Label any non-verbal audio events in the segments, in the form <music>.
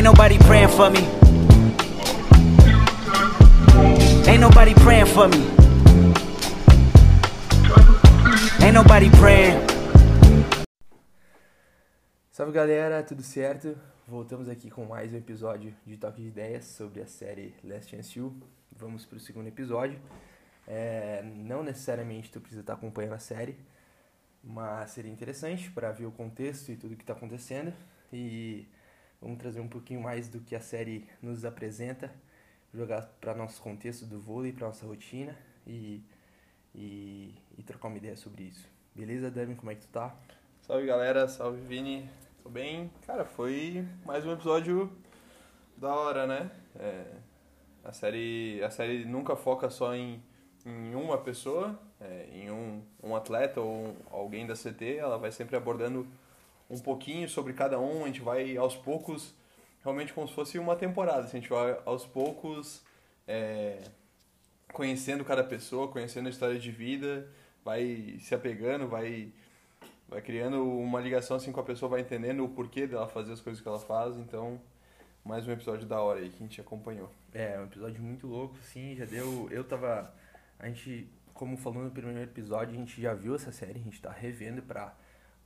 Ain't nobody praying for me. Ain't nobody praying for me. Ain't nobody praying. Salve galera, tudo certo? Voltamos aqui com mais um episódio de Toque de Ideias sobre a série Last Chance You. Vamos para o segundo episódio. É, não necessariamente tu precisa estar acompanhando a série, mas seria interessante para ver o contexto e tudo que está acontecendo. E vamos trazer um pouquinho mais do que a série nos apresenta, jogar para nosso contexto do vôlei, para nossa rotina e, e, e trocar uma ideia sobre isso. Beleza, Dami? Como é que tu tá? Salve galera, salve Vini, tô bem. Cara, foi mais um episódio da hora, né? É, a, série, a série nunca foca só em, em uma pessoa, é, em um, um atleta ou alguém da CT, ela vai sempre abordando um pouquinho sobre cada um, a gente vai aos poucos, realmente como se fosse uma temporada, assim, a gente vai aos poucos é, conhecendo cada pessoa, conhecendo a história de vida, vai se apegando, vai vai criando uma ligação assim com a pessoa, vai entendendo o porquê dela fazer as coisas que ela faz, então mais um episódio da hora aí que a gente acompanhou. É, um episódio muito louco, sim, já deu. Eu tava. A gente, como falou no primeiro episódio, a gente já viu essa série, a gente tá revendo pra,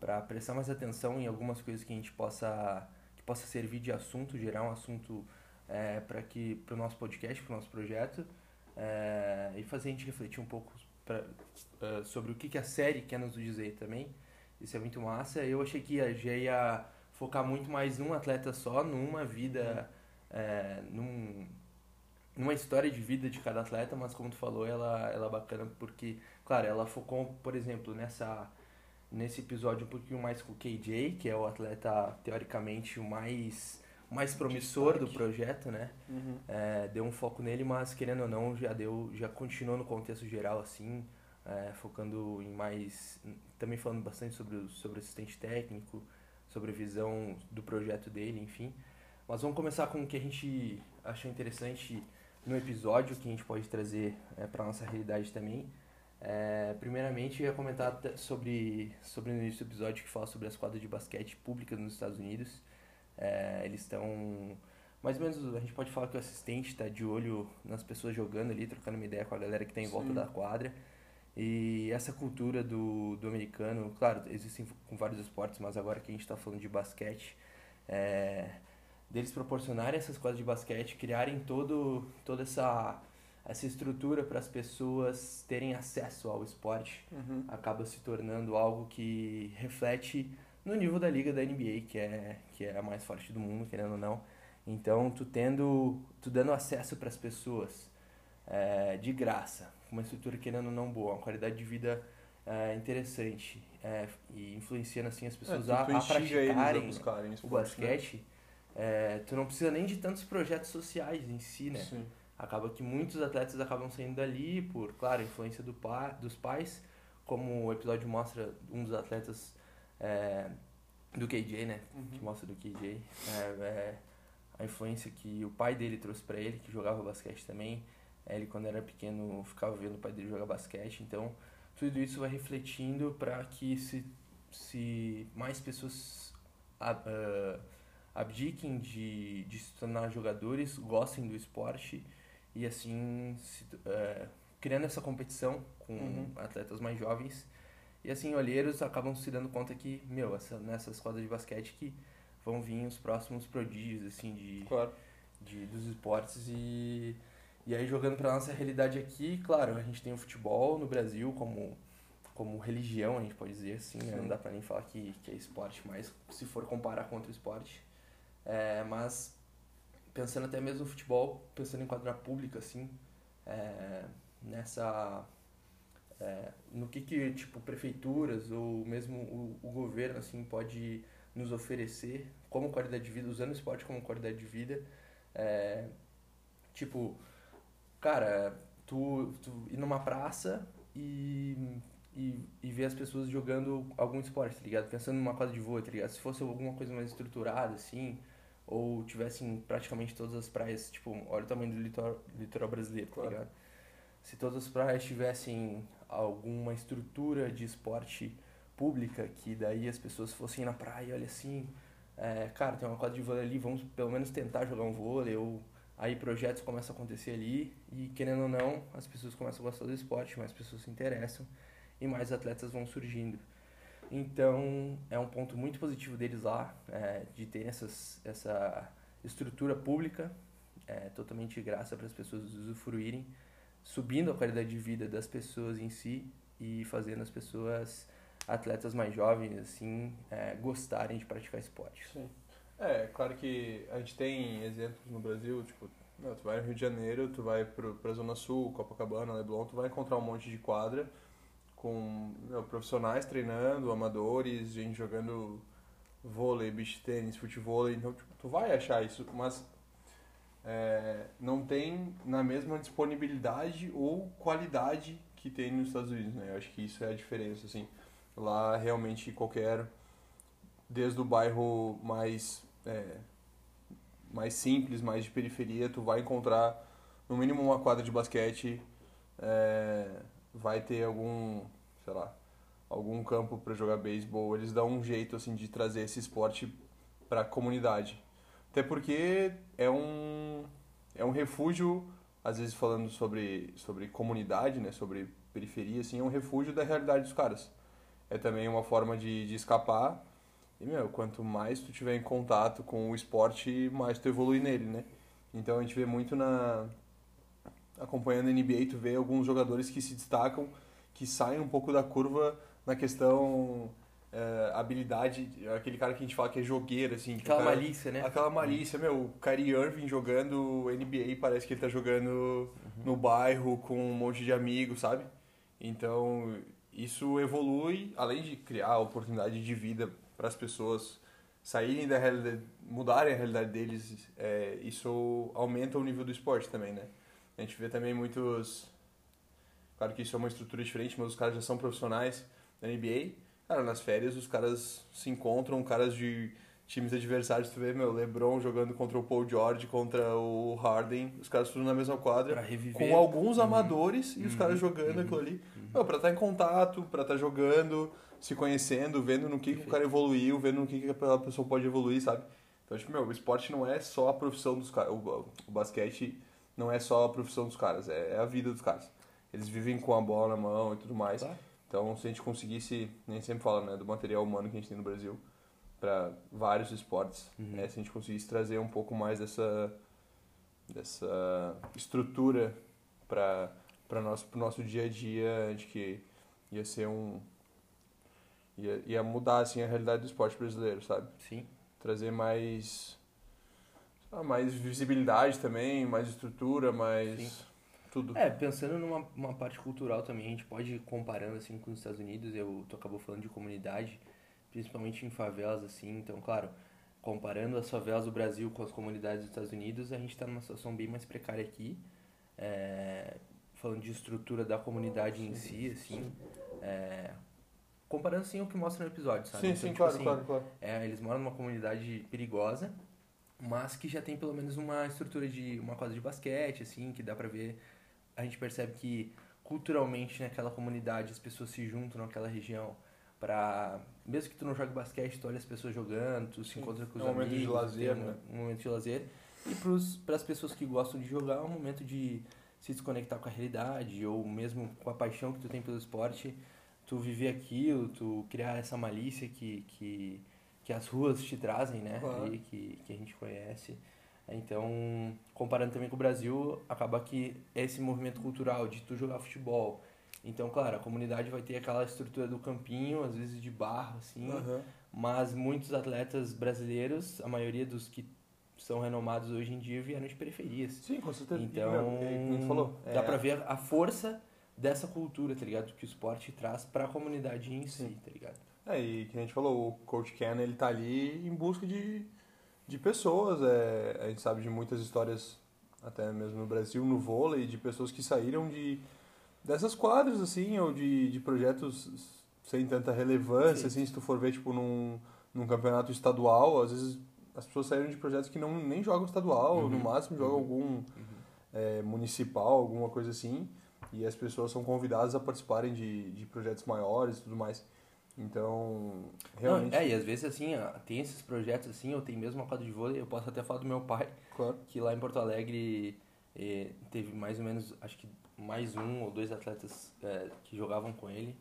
pra prestar mais atenção em algumas coisas que a gente possa. que possa servir de assunto, gerar um assunto é, para que pro nosso podcast, pro nosso projeto. É, e fazer a gente refletir um pouco pra, uh, sobre o que, que a série quer nos dizer também. Isso é muito massa. Eu achei que a já ia focar muito mais num atleta só, numa vida, é, num, numa história de vida de cada atleta, mas como tu falou, ela, ela é bacana porque, claro, ela focou, por exemplo, nessa nesse episódio um pouquinho mais com o KJ, que é o atleta teoricamente o mais mais promissor do projeto, né? Uhum. É, deu um foco nele, mas querendo ou não, já deu, já continuou no contexto geral assim, é, focando em mais, também falando bastante sobre o, sobre assistente técnico, sobre a visão do projeto dele, enfim. Mas vamos começar com o que a gente achou interessante no episódio, que a gente pode trazer é, para nossa realidade também. É, primeiramente, eu ia comentar sobre, sobre no início do episódio que fala sobre as quadras de basquete públicas nos Estados Unidos. É, eles estão. Mais ou menos, a gente pode falar que o assistente está de olho nas pessoas jogando ali, trocando uma ideia com a galera que está em volta Sim. da quadra. E essa cultura do, do americano, claro, existem com vários esportes, mas agora que a gente está falando de basquete, é, deles proporcionarem essas quadras de basquete, criarem todo, toda essa, essa estrutura para as pessoas terem acesso ao esporte, Uhum. acaba se tornando algo que reflete no nível da liga da NBA, que é, que é a mais forte do mundo, querendo ou não. Então, tu tendo, tu dando acesso para as pessoas é, de graça, uma estrutura querendo ou não boa, uma qualidade de vida é, interessante é, e influenciando assim as pessoas É, a, a a praticarem buscarem o né? basquete, é, tu não precisa nem de tantos projetos sociais em si, né? Sim. Acaba que muitos atletas acabam saindo dali por, claro, influência do pa, dos pais, como o episódio mostra um dos atletas é, do KJ, né? Que Uhum. mostra do KJ. É, é, a influência que o pai dele trouxe pra ele, que jogava basquete também. Ele, quando era pequeno, ficava vendo o pai dele jogar basquete. Então, tudo isso vai refletindo para que se, se mais pessoas ab- ah, abdiquem de, de se tornar jogadores, gostem do esporte e assim se, eh, criando essa competição com Uhum. atletas mais jovens. E assim, olheiros acabam se dando conta que, meu, essa, nessas quadras de basquete que vão vir os próximos prodígios, assim, de, Claro. de, dos esportes e, e aí jogando pra nossa realidade aqui, claro, a gente tem o futebol no Brasil como, como religião, a gente pode dizer assim, né? Não dá pra nem falar que, que é esporte, mas se for comparar com outro esporte. É, mas pensando até mesmo no futebol, pensando em quadra pública, assim, é, nessa... é, no que que, tipo, prefeituras ou mesmo o, o governo, assim, pode nos oferecer como qualidade de vida, usando o esporte como qualidade de vida. É, tipo, cara, tu, tu ir numa praça e, e, e ver as pessoas jogando algum esporte, tá ligado? Pensando numa quadra de vôlei, tá ligado? Se fosse alguma coisa mais estruturada, assim, ou tivessem praticamente todas as praias, tipo, olha o tamanho do litoral, litoral brasileiro, tá Claro. ligado? Se todas as praias tivessem alguma estrutura de esporte pública, que daí as pessoas fossem na praia, olha assim, é, cara, tem uma quadra de vôlei ali, vamos pelo menos tentar jogar um vôlei, ou aí projetos começam a acontecer ali, e querendo ou não, as pessoas começam a gostar do esporte, mais pessoas se interessam, e mais atletas vão surgindo. Então, é um ponto muito positivo deles lá, é, de ter essas, essa estrutura pública, é, totalmente graça para as pessoas usufruírem, subindo a qualidade de vida das pessoas em si e fazendo as pessoas, atletas mais jovens, assim, é, gostarem de praticar esporte. Sim. É, claro que a gente tem exemplos no Brasil, tipo, não, tu vai no Rio de Janeiro, tu vai pro, pra Zona Sul, Copacabana, Leblon, tu vai encontrar um monte de quadra com profissionais treinando, amadores, gente jogando vôlei, beach tênis, futebol, então tipo, tu vai achar isso, mas é, não tem na mesma disponibilidade ou qualidade que tem nos Estados Unidos, né? Eu acho que isso é a diferença, assim. Lá realmente qualquer, desde o bairro mais é, mais simples, mais de periferia, tu vai encontrar no mínimo uma quadra de basquete, é, vai ter algum, sei lá, algum campo para jogar beisebol. Eles dão um jeito assim de trazer esse esporte para a comunidade. Até porque é um é um refúgio, às vezes falando sobre sobre comunidade, né, sobre periferia assim, é um refúgio da realidade dos caras. É também uma forma de, de escapar. E, meu, quanto mais tu tiver em contato com o esporte, mais tu evolui nele, né? Então a gente vê muito na acompanhando a NBA, tu vê alguns jogadores que se destacam, que saem um pouco da curva na questão é, habilidade, aquele cara que a gente fala que é jogueiro, assim. Aquela cara, malícia, né? Aquela malícia, meu, o Kyrie Irving jogando NBA, parece que ele tá jogando uhum. no bairro com um monte de amigos, sabe? Então, isso evolui, além de criar oportunidade de vida para as pessoas saírem da realidade, mudarem a realidade deles, é, isso aumenta o nível do esporte também, né? A gente vê também muitos. Claro que isso é uma estrutura diferente, mas os caras já são profissionais da NBA. Cara, nas férias os caras se encontram, caras de times adversários, tu vê, meu, LeBron jogando contra o Paul George, contra o Harden, os caras tudo na mesma quadra, com alguns uhum. amadores uhum. e os caras uhum. jogando uhum. aquilo ali. Uhum. Meu, pra estar tá em contato, pra estar tá jogando, se conhecendo, vendo no que, que o cara evoluiu, vendo no que, que a pessoa pode evoluir, sabe? Então, tipo, meu, o esporte não é só a profissão dos caras, o, o basquete não é só a profissão dos caras, é, é, a vida dos caras. Eles vivem com a bola na mão e tudo mais. Tá. Então, se a gente conseguisse, nem sempre fala, né, do material humano que a gente tem no Brasil para vários esportes, uhum. né, se a gente conseguisse trazer um pouco mais dessa dessa estrutura para para nosso pro nosso dia a dia, acho que ia ser um ia, ia mudar assim a realidade do esporte brasileiro, sabe? Sim. Trazer mais mais visibilidade também, mais estrutura, mais Sim. tudo. É, pensando numa uma parte cultural também, a gente pode ir comparando assim com os Estados Unidos, eu tu acabou falando de comunidade, principalmente em favelas assim, então claro, comparando as favelas do Brasil com as comunidades dos Estados Unidos, a gente está numa situação bem mais precária aqui, é, falando de estrutura da comunidade sim, em si, assim, é, comparando assim o que mostra no episódio, sabe? Sim, então, sim, tipo, claro, assim, claro, claro. É, eles moram numa comunidade perigosa, mas que já tem pelo menos uma estrutura de uma quadra de basquete, assim, que dá pra ver. A gente percebe que culturalmente naquela comunidade as pessoas se juntam naquela região para mesmo que tu não jogue basquete, tu olha as pessoas jogando, tu se encontra com os é um amigos, momento de lazer, um, né? um momento de lazer. E para as pessoas que gostam de jogar, é um momento de se desconectar com a realidade ou mesmo com a paixão que tu tem pelo esporte, tu viver aquilo, tu criar essa malícia que que que as ruas te trazem, né? Claro. Ali, que, que a gente conhece. Então, comparando também com o Brasil, acaba que esse movimento cultural de tu jogar futebol. Então, claro, a comunidade vai ter aquela estrutura do campinho, às vezes de barro, assim. Uhum. Mas muitos atletas brasileiros, a maioria dos que são renomados hoje em dia, vieram de periferias. Sim, com certeza. Então, é, falou, dá é... pra ver a força dessa cultura, tá ligado? Que o esporte traz para a comunidade em Sim. si, tá ligado? É, e que a gente falou, o Coach Ken, ele tá ali em busca de, de pessoas. É, a gente sabe de muitas histórias, até mesmo no Brasil, no vôlei, de pessoas que saíram de dessas quadras, assim, ou de, de projetos sem tanta relevância, Sim. assim, se tu for ver, tipo, num, num campeonato estadual, às vezes as pessoas saíram de projetos que não nem jogam estadual, uhum. no máximo jogam uhum. algum uhum. É, municipal, alguma coisa assim, e as pessoas são convidadas a participarem de, de projetos maiores e tudo mais. Então, Não, realmente. é, e às vezes assim, tem esses projetos assim, eu tenho mesmo uma quadra de vôlei, eu posso até falar do meu pai, Claro. que lá em Porto Alegre eh, teve mais ou menos, acho que mais um ou dois atletas eh, que jogavam com ele,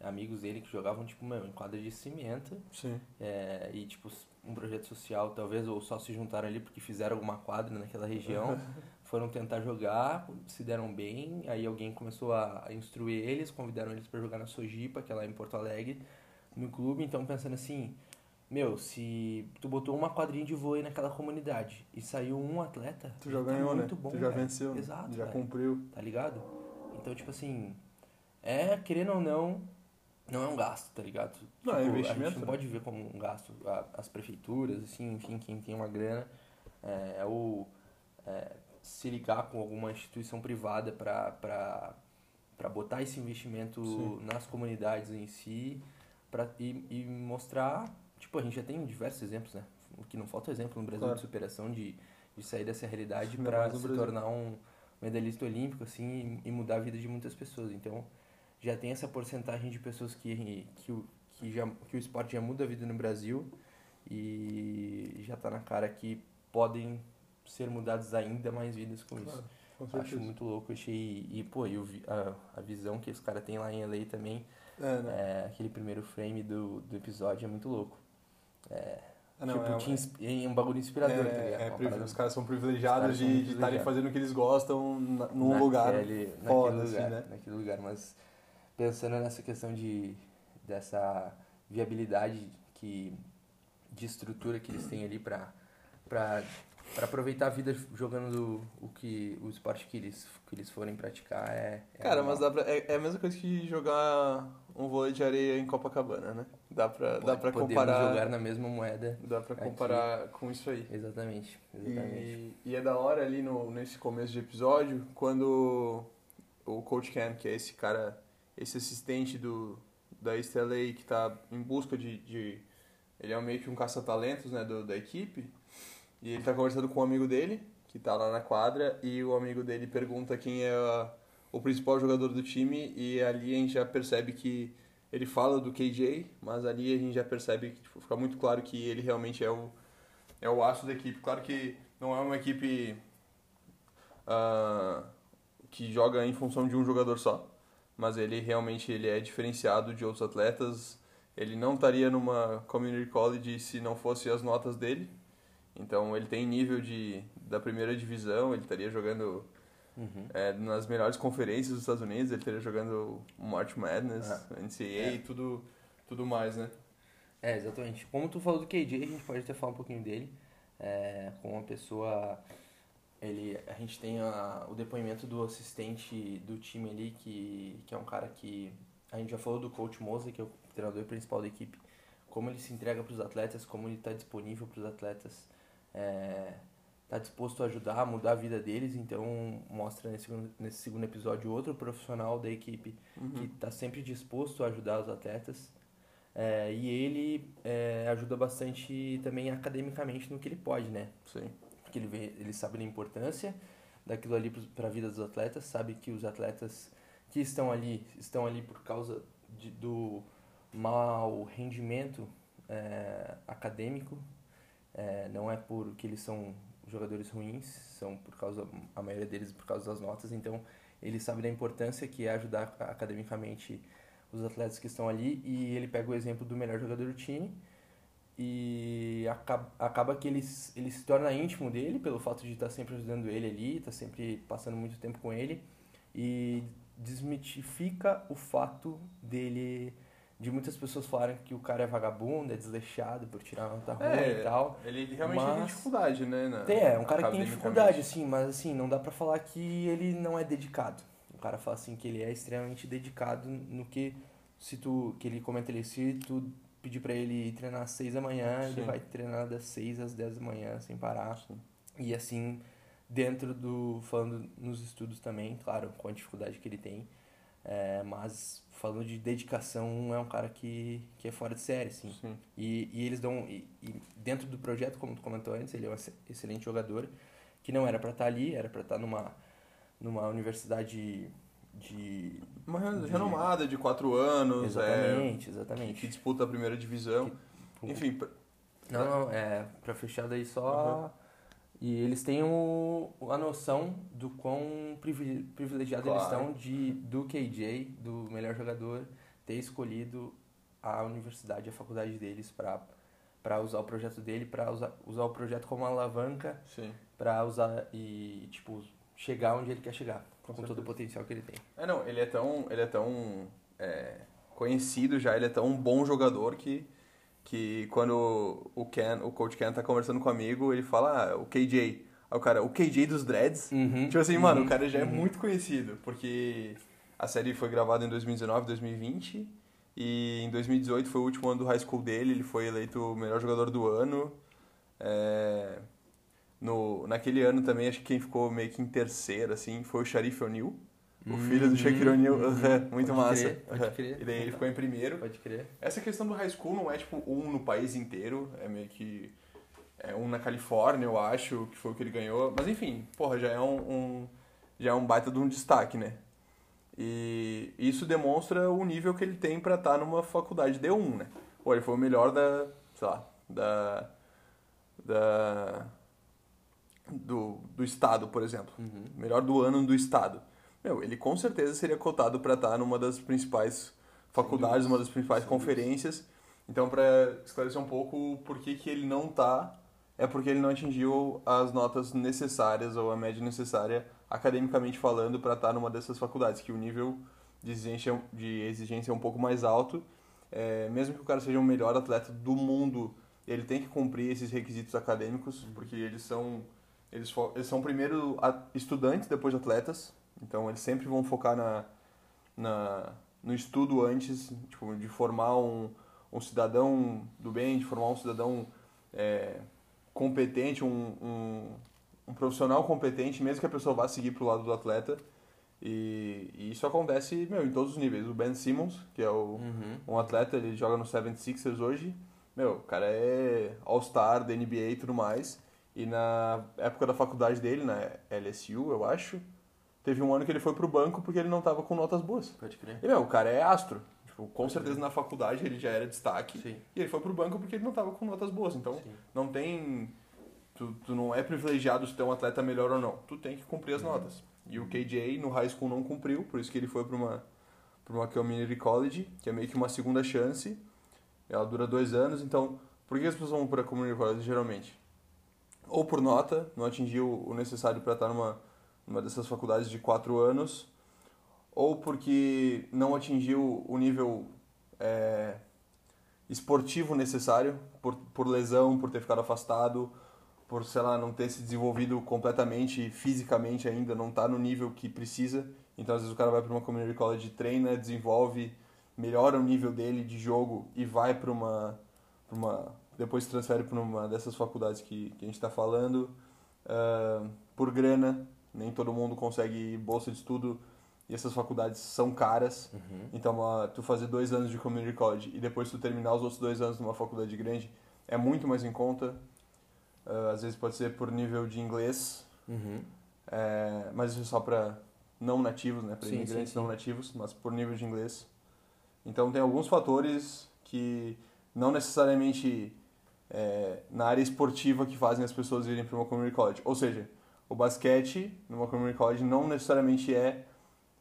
amigos dele que jogavam, tipo, meu, em quadra de cimento, Sim. eh, e tipo, um projeto social, talvez, ou só se juntaram ali porque fizeram alguma quadra naquela região, <laughs> foram tentar jogar, se deram bem, aí alguém começou a, a instruir eles, convidaram eles para jogar na Sojipa, que é lá em Porto Alegre, no clube, então pensando assim, meu, se tu botou uma quadrinha de vôlei naquela comunidade e saiu um atleta, Tu já tá ganhou, né? muito bom, tu já velho. venceu, né? Exato, já velho. cumpriu. tá ligado? Então, tipo assim, é, querendo ou não, não é um gasto, tá ligado? Não, é Tipo, A investimento, gente não né? pode ver como um gasto. A- As prefeituras, assim, enfim, quem tem uma grana, é, ou é, se ligar com alguma instituição privada para botar esse investimento Sim. nas comunidades em si pra, e, e mostrar, tipo, a gente já tem diversos exemplos, né? O que não falta exemplo no Brasil Claro. de superação, de, de sair dessa realidade para se Brasil. tornar um medalhista olímpico, assim, e, e mudar a vida de muitas pessoas. Então, já tem essa porcentagem de pessoas que, que, o, que, já, que o esporte já muda a vida no Brasil e já tá na cara que podem ser mudadas ainda mais vidas com isso. Claro, com Acho muito louco, achei. E, pô, eu vi a, a visão que esse cara tem lá em LA também, É, né? é, aquele primeiro frame do, do episódio é muito louco. É, Ah, não, tipo, é- é um bagulho inspirador, tá É, ligado? é, os caras são Os privilegiados caras de estarem fazendo o que eles gostam na- num naquele- lugar naquele foda, assim, lugar, né? naquele lugar, mas pensando nessa questão de dessa viabilidade que de estrutura que eles têm ali para para para aproveitar a vida jogando o que o esporte que eles que eles forem praticar é, é Cara, animal. mas dá pra, é, é a mesma coisa que jogar um vôlei de areia em Copacabana, né? Dá pra, dá pra podemos comparar. jogar na mesma moeda Dá pra aqui. comparar com isso aí. exatamente exatamente E, e é da hora ali no, nesse começo de episódio, quando o Coach Cam, que é esse cara, esse assistente do, da East LA que tá em busca de, de ele é meio que um caça-talentos, né, do, da equipe, e ele tá conversando com um amigo dele, que tá lá na quadra, e o amigo dele pergunta quem é a- o principal jogador do time, e ali a gente já percebe que ele fala do KJ, mas ali a gente já percebe que tipo, fica muito claro que ele realmente é o, é o aço da equipe. Claro que não é uma equipe ah, que joga em função de um jogador só, mas ele realmente ele é diferenciado de outros atletas. Ele não estaria numa community college se não fosse as notas dele. Então ele tem nível de da primeira divisão, ele estaria jogando Uhum. é, nas melhores conferências dos Estados Unidos, ele estaria jogando March Madness, Ah, NCAA e tudo, tudo mais, né? É, exatamente. Como tu falou do KJ, a gente pode até falar um pouquinho dele. É, com uma pessoa. Ele, a gente tem a, o depoimento do assistente do time ali, que, que é um cara que. A gente já falou do coach Mosley, que é o treinador principal da equipe. Como ele se entrega para os atletas, como ele está disponível para os atletas. Está disposto a ajudar, a mudar a vida deles. Então, mostra nesse, segundo- nesse segundo episódio outro profissional da equipe que está sempre disposto a ajudar os atletas. É, e ele é, ajuda bastante também academicamente no que ele pode, né? Sim. Porque ele, vê, ele sabe da importância daquilo ali para a vida dos atletas, sabe que os atletas que estão ali, estão ali por causa de, do mau rendimento é, acadêmico, é, não é porque eles são jogadores ruins, são por causa, a maioria deles por causa das notas, então ele sabe da importância que é ajudar academicamente os atletas que estão ali e ele pega o exemplo do melhor jogador do time e acaba, acaba que ele, ele se torna íntimo dele pelo fato de estar sempre ajudando ele ali, estar sempre passando muito tempo com ele e desmitifica o fato dele de muitas pessoas falarem que o cara é vagabundo, é desleixado por tirar nota ruim É, e tal. Ele realmente tem Mas- dificuldade, né? na- Tem, é um cara que tem dificuldade, assim, mas assim, não dá pra falar que ele não é dedicado. O cara fala assim que ele é extremamente dedicado no que se tu que ele comenta ali, se tu pedir pra ele treinar às 6 da manhã, ele Sim. vai treinar das 6 às 10 da manhã sem parar. Sim. E assim, dentro do falando nos estudos também, claro, com a dificuldade que ele tem, é, mas falando de dedicação, é um cara que, que é fora de série, assim. Sim. E, e eles dão. E, e dentro do projeto, como tu comentou antes, ele é um ex- excelente jogador, que não era pra estar ali, era pra estar numa, numa universidade de Uma De- renomada de quatro anos, é, exatamente, que exatamente. disputa a primeira divisão. Que- Enfim, pra- Não, não, é, pra fechar daí só. E eles têm o, a noção do quão privi- privilegiado eles Claro. estão de, do KJ, do melhor jogador, ter escolhido a universidade, a faculdade deles pra, pra usar o projeto dele, pra usar, usar o projeto como alavanca pra usar e, tipo, chegar onde ele quer chegar, com, todo certeza. o potencial que ele tem. É, não, ele é tão, ele é tão é, conhecido já, ele é tão bom jogador que, que quando o Ken, o coach Ken tá conversando com um amigo, ele fala, ah, o KJ. Aí o cara, o KJ dos Dreads? Uhum, Tipo assim, mano, uhum, o cara já é uhum. muito conhecido, porque a série foi gravada em 2019, 2020, e em 2018 foi o último ano do high school dele, ele foi eleito o melhor jogador do ano. É, no, naquele ano também, acho que quem ficou meio que em terceiro, assim, foi o Sharif O'Neal, o filho do Shaquille O'Neal, <laughs> uhum. Uhum, muito Pode massa. crer, pode crer. E daí ele ficou em primeiro. Pode crer. Essa questão do high school não é tipo um no país inteiro, é meio que é um na Califórnia, eu acho, que foi o que ele ganhou. Mas enfim, porra, já é um, um- já é um baita de um destaque, né? E isso demonstra o nível que ele tem pra estar numa faculdade D1, né? Pô, ele foi o melhor da, sei lá, da da do, do estado, por exemplo. Uhum. Melhor do ano do estado. Meu, ele com certeza seria cotado para estar numa das principais faculdades, uma das principais conferências. Então, para esclarecer um pouco por que, que ele não tá, é porque ele não atingiu as notas necessárias ou a média necessária, academicamente falando, para estar numa dessas faculdades, que o nível de exigência, de exigência é um pouco mais alto. É, mesmo que o cara seja o melhor atleta do mundo, ele tem que cumprir esses requisitos acadêmicos, porque eles são eles, eles são primeiro estudantes, depois atletas. Então eles sempre vão focar na, na, no estudo antes, tipo, de formar um, um cidadão do bem, de formar um cidadão é, competente, um, um, um profissional competente, mesmo que a pessoa vá seguir pro lado do atleta. E, e isso acontece, meu, em todos os níveis. O Ben Simmons, que é o, Uhum. um atleta, ele joga no 76ers hoje. Meu, o cara é All-Star da NBA e tudo mais. E na época da faculdade dele, na LSU, eu acho, teve um ano que ele foi pro banco porque ele não tava com notas boas. Pode crer. E, meu, o cara é astro. Tipo, com certeza na faculdade ele já era destaque. Sim. E ele foi pro banco porque ele não tava com notas boas. Então, Sim. não tem... Tu, tu não é privilegiado se tu é um atleta melhor ou não. Tu tem que cumprir as notas. E o KJ no high school não cumpriu, por isso que ele foi para uma, pra uma community college, que é meio que uma segunda chance. Ela dura dois anos, então por que as pessoas vão para community college geralmente? Ou por nota, não atingiu o necessário para estar numa, numa dessas faculdades de quatro anos, ou porque não atingiu o nível é, esportivo necessário, por, por lesão, por ter ficado afastado, por, sei lá, não ter se desenvolvido completamente fisicamente ainda, não tá no nível que precisa. Então, às vezes o cara vai para uma community college, treina, desenvolve, melhora o nível dele de jogo e vai para uma, uma depois se transfere para uma dessas faculdades que, que a gente está falando. Ah, por grana, nem todo mundo consegue bolsa de estudo e essas faculdades são caras. Uhum. Então, ah, tu fazer dois anos de community college e depois tu terminar os outros dois anos numa faculdade grande é muito mais em conta. Ah, às vezes pode ser por nível de inglês, Uhum. é, mas isso é só para não nativos, né? Para imigrantes sim, sim. não nativos, mas por nível de inglês. Então tem alguns fatores que não necessariamente é, na área esportiva que fazem as pessoas irem para uma community college. Ou seja, o basquete numa community college não necessariamente é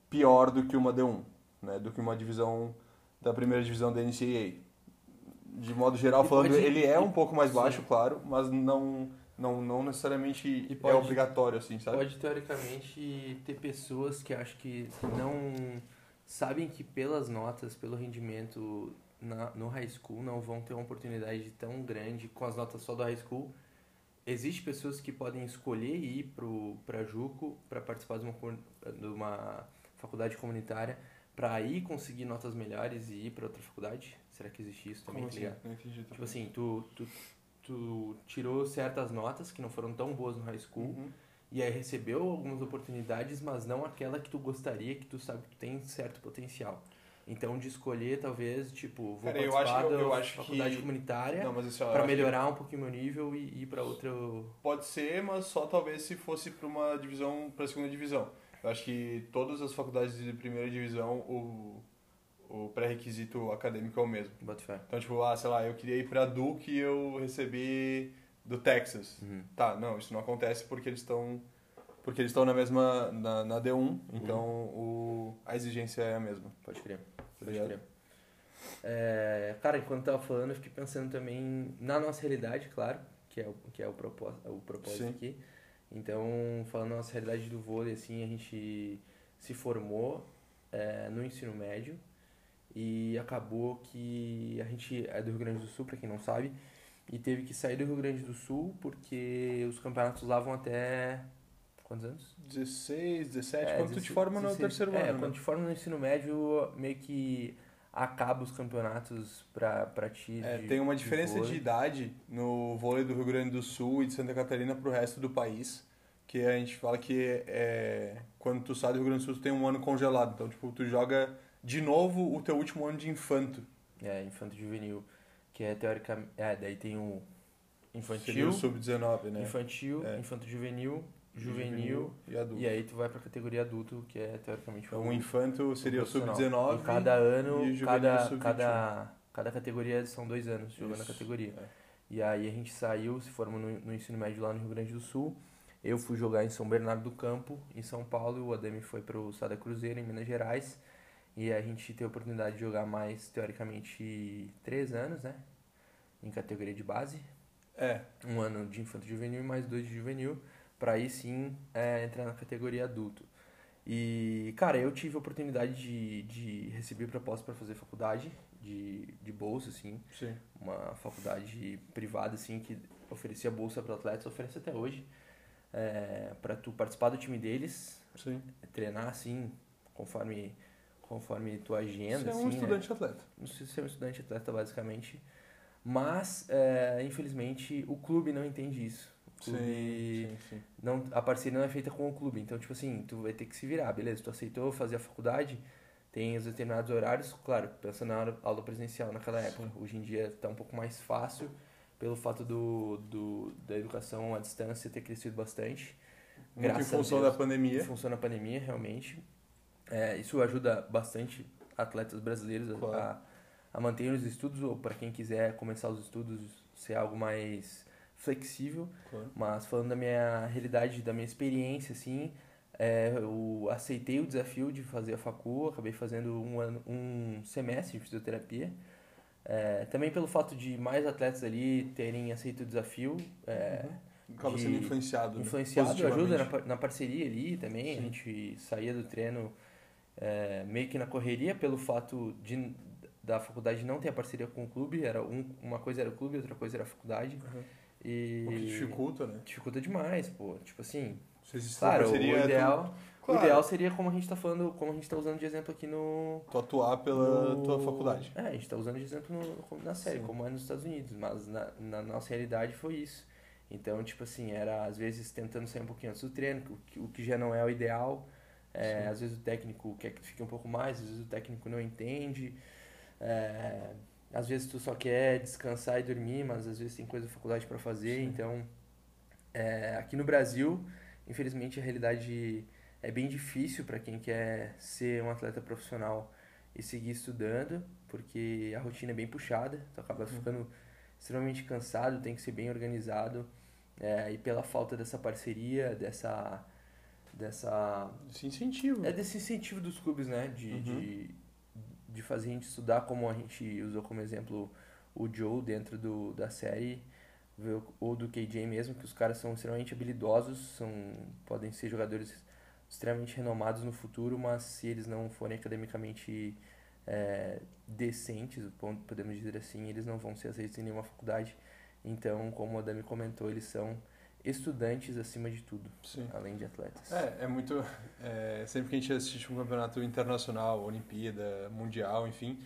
pior do que uma D1, né? Do que uma divisão da primeira divisão da NCAA. De modo geral E falando, pode- ele é um pouco mais sim. baixo, claro, mas não não, não necessariamente é pode- obrigatório assim, sabe? Pode teoricamente ter pessoas que acho que não sabem que pelas notas, pelo rendimento na, no high school não vão ter uma oportunidade tão grande com as notas só do high school. Existem pessoas que podem escolher ir pro para Juco para participar de uma, de uma faculdade comunitária para aí conseguir notas melhores e ir para outra faculdade. Será que existe isso também? Como tá assim? Não entendi. Tipo assim, tu, tu, tu tirou certas notas que não foram tão boas no high school Uhum. e aí recebeu algumas oportunidades, mas não aquela que tu gostaria, que tu sabe que tu tem certo potencial. Então, de escolher, talvez, tipo, vou Cara, eu acho da eu acho faculdade que- comunitária eu para acho que melhorar um pouquinho meu nível e ir para outro... Pode ser, mas só talvez se fosse para uma divisão, para segunda divisão. Eu acho que todas as faculdades de primeira divisão, o, o pré-requisito acadêmico é o mesmo. Então, tipo, ah, sei lá, eu queria ir pra Duke e eu recebi do Texas. Uhum. Tá, não, isso não acontece porque eles estão porque eles estão na mesma na, na D1, então o, a exigência é a mesma. Pode crer. Pode ligado? crer. É, cara, enquanto tava falando, eu fiquei pensando também na nossa realidade, claro, que é o, que é o, propósito, o propósito Sim. aqui. Então, falando da nossa realidade do vôlei, assim, a gente se formou é, no ensino médio e acabou que a gente é do Rio Grande do Sul, pra quem não sabe, e teve que sair do Rio Grande do Sul porque os campeonatos lá vão até. Quantos anos? 16, 17, É, quando tu te 16, forma no 16. terceiro é, ano. quando né? te forma no ensino médio, meio que acaba os campeonatos pra, pra ti. É, de- tem uma diferença de, vôlei. idade no vôlei do Rio Grande do Sul e de Santa Catarina pro resto do país, que a gente fala que é, quando tu sai do Rio Grande do Sul tu tem um ano congelado, então tipo, tu joga de novo o teu último ano de infanto. É, infanto juvenil. Que é teoricamente. É, daí tem o infantil, o sub-19, né? infantil, É. infanto juvenil, juvenil. e adulto. E aí tu vai pra categoria adulto, que é teoricamente Então, o infanto seria o profissional. sub-19. E cada ano, e o cada, sub-21. cada, cada categoria são dois anos jogando a categoria. é. E aí a gente saiu, se formou no, no ensino médio lá no Rio Grande do Sul. Eu fui jogar em São Bernardo do Campo, em São Paulo, e o Adami foi pro Sada Cruzeiro, em Minas Gerais. E a gente teve a oportunidade de jogar mais, teoricamente, três anos, né? Em categoria de base. É, Um ano de infanto juvenil e mais dois de juvenil, para aí sim é, entrar na categoria adulto. E, cara, eu tive a oportunidade de, de receber proposta para fazer faculdade de, de bolsa, assim, sim. uma faculdade privada assim que oferecia bolsa para atletas, oferece até hoje, é, para tu participar do time deles, Sim. treinar assim conforme conforme tua agenda, Você é um assim, estudante atleta. não sei se é um estudante atleta basicamente, mas é, infelizmente o clube não entende isso. Clube Sim, sim, sim. não a parceria não é feita com o clube, então tipo assim, tu vai ter que se virar, beleza? Tu aceitou fazer a faculdade, tem os determinados horários, claro, pensando na aula- presencial naquela época. Hoje em dia tá um pouco mais fácil pelo fato do, do da educação à distância ter crescido bastante. Muito em Graças a função Deus. da pandemia. Funciona a pandemia, realmente. É, isso ajuda bastante atletas brasileiros a- Claro. a, a manter os estudos, ou para quem quiser começar os estudos, ser algo mais flexível. Claro. Mas falando da minha realidade, da minha experiência, assim, é, eu aceitei o desafio de fazer a facu, acabei fazendo um, ano, um semestre de fisioterapia. É, também pelo fato de mais atletas ali terem aceito o desafio, é, Acaba de- sendo influenciado. né? influenciado, ajuda na, na parceria ali também. A Sim. gente saía do treino é, meio que na correria pelo fato de da faculdade não ter a parceria com o clube. Era um, uma coisa era o clube, outra coisa era a faculdade. Uhum. E O que dificulta, né? dificulta demais, pô. Tipo assim, Se claro, o é ideal, Claro. o ideal seria como a gente tá falando, como a gente tá usando de exemplo aqui no Tu atuar pela no- tua faculdade. É, a gente tá usando de exemplo no- na série, Sim. como é nos Estados Unidos, mas na, na nossa realidade foi isso. Então, tipo assim, era às vezes tentando sair um pouquinho antes do treino, o que, o que já não é o ideal. É, às vezes o técnico quer que tu fique um pouco mais, às vezes o técnico não entende. É, às vezes tu só quer descansar e dormir, mas às vezes tem coisa da faculdade para fazer. Sim. Então, é, aqui no Brasil, infelizmente a realidade é bem difícil para quem quer ser um atleta profissional e seguir estudando, porque a rotina é bem puxada, tu acaba ficando extremamente cansado, tem que ser bem organizado. é, e pela falta dessa parceria, dessa dessa Esse incentivo. é desse incentivo dos clubes, né? De, Uhum. de, de fazer a gente estudar, como a gente usou como exemplo o Joe dentro do, da série, ou do KJ mesmo, que os caras são extremamente habilidosos, são, podem ser jogadores extremamente renomados no futuro, mas se eles não forem academicamente é, decentes, podemos dizer assim, eles não vão ser aceitos em nenhuma faculdade. Então, como o Adami comentou, eles são estudantes acima de tudo, Sim. além de atletas. É, é muito. é, sempre que a gente assiste um campeonato internacional, Olimpíada, Mundial, enfim,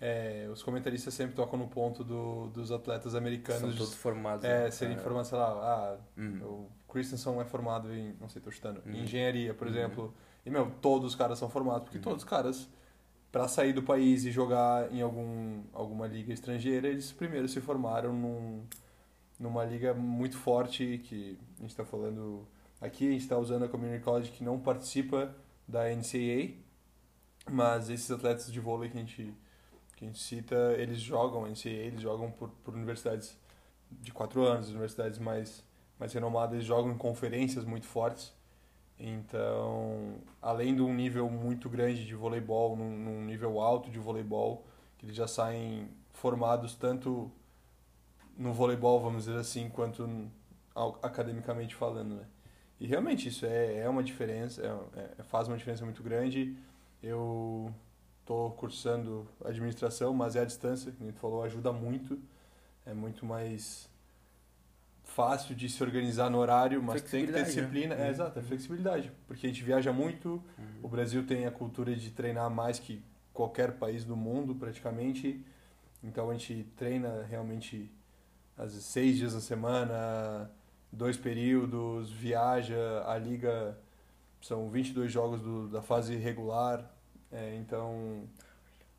é, os comentaristas sempre tocam no ponto do, dos atletas São americanos todos formados. é, né? serem Ah, formados, sei lá, ah, Hum. o Christensen é formado em, não sei, tô chutando, em Uhum. engenharia, por Uhum. exemplo. E, meu, todos os caras são formados, porque Uhum. todos os caras, pra sair do país e jogar em algum, alguma liga estrangeira, eles primeiro se formaram num, numa liga muito forte, que a gente tá falando aqui, a gente tá usando a Community College que não participa da NCAA, mas esses atletas de vôlei que a gente, que a gente cita, eles jogam NCAA, eles jogam por, por universidades de quatro anos, universidades mais, mais renomadas, eles jogam em conferências muito fortes. Então, além de um nível muito grande de voleibol, num, num nível alto de voleibol, que eles já saem formados tanto no voleibol, vamos dizer assim, quanto academicamente falando, né? E realmente isso é, é uma diferença, é, é, faz uma diferença muito grande. Eu estou cursando administração, mas é à distância, como tu falou, ajuda muito. É muito mais fácil de se organizar no horário, mas tem que ter né? disciplina. Né? É, exato, é flexibilidade. Porque a gente viaja muito, uhum. o Brasil tem a cultura de treinar mais que qualquer país do mundo, praticamente. Então a gente treina realmente às seis dias na semana, dois períodos, viaja, a liga são 22 jogos do, da fase regular, é, então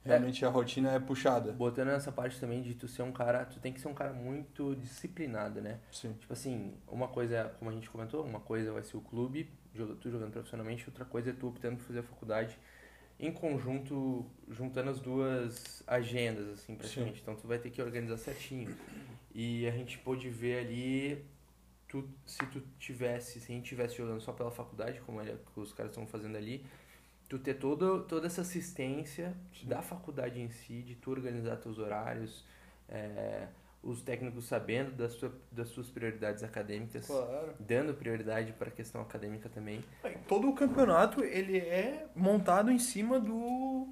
realmente é, a rotina é puxada. Botando essa parte também de tu ser um cara, tu tem que ser um cara muito disciplinado, né? Sim. Tipo assim, uma coisa é, como a gente comentou, uma coisa vai ser o clube, tu jogando profissionalmente, outra coisa é tu optando por fazer a faculdade em conjunto, juntando as duas agendas, assim, praticamente. Sim. Então tu vai ter que organizar certinho. E a gente pôde ver ali tu, se tu tivesse, se a gente tivesse jogando só pela faculdade, como ele, que os caras estão fazendo ali, tu ter todo, toda essa assistência Sim. da faculdade em si, de tu organizar teus horários, é, os técnicos sabendo das, tua, das suas prioridades acadêmicas, claro. dando prioridade para a questão acadêmica também. Todo o campeonato ele é montado em cima do,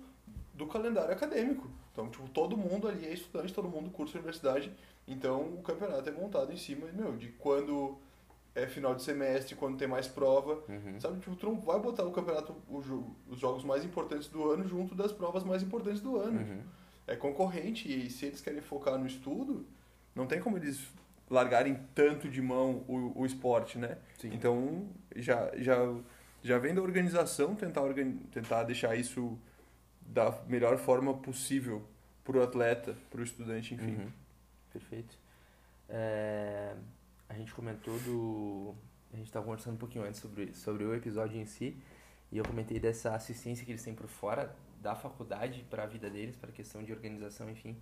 do calendário acadêmico. Então, tipo, todo mundo ali é estudante, todo mundo cursa universidade então o campeonato é montado em cima meu, de quando é final de semestre, quando tem mais prova. Uhum. Sabe, tipo, tu não vai botar o campeonato, o os jogos mais importantes do ano junto das provas mais importantes do ano. Uhum. É concorrente e se eles querem focar no estudo, não tem como eles largarem tanto de mão o, o esporte, né? Sim. Então já, já, já vem da organização tentar, organi tentar deixar isso da melhor forma possível para o atleta, para o estudante, enfim. Uhum perfeito. É, a gente comentou do. A gente estava conversando um pouquinho antes sobre, sobre o episódio em si, e eu comentei dessa assistência que eles têm por fora da faculdade para a vida deles, para a questão de organização, enfim.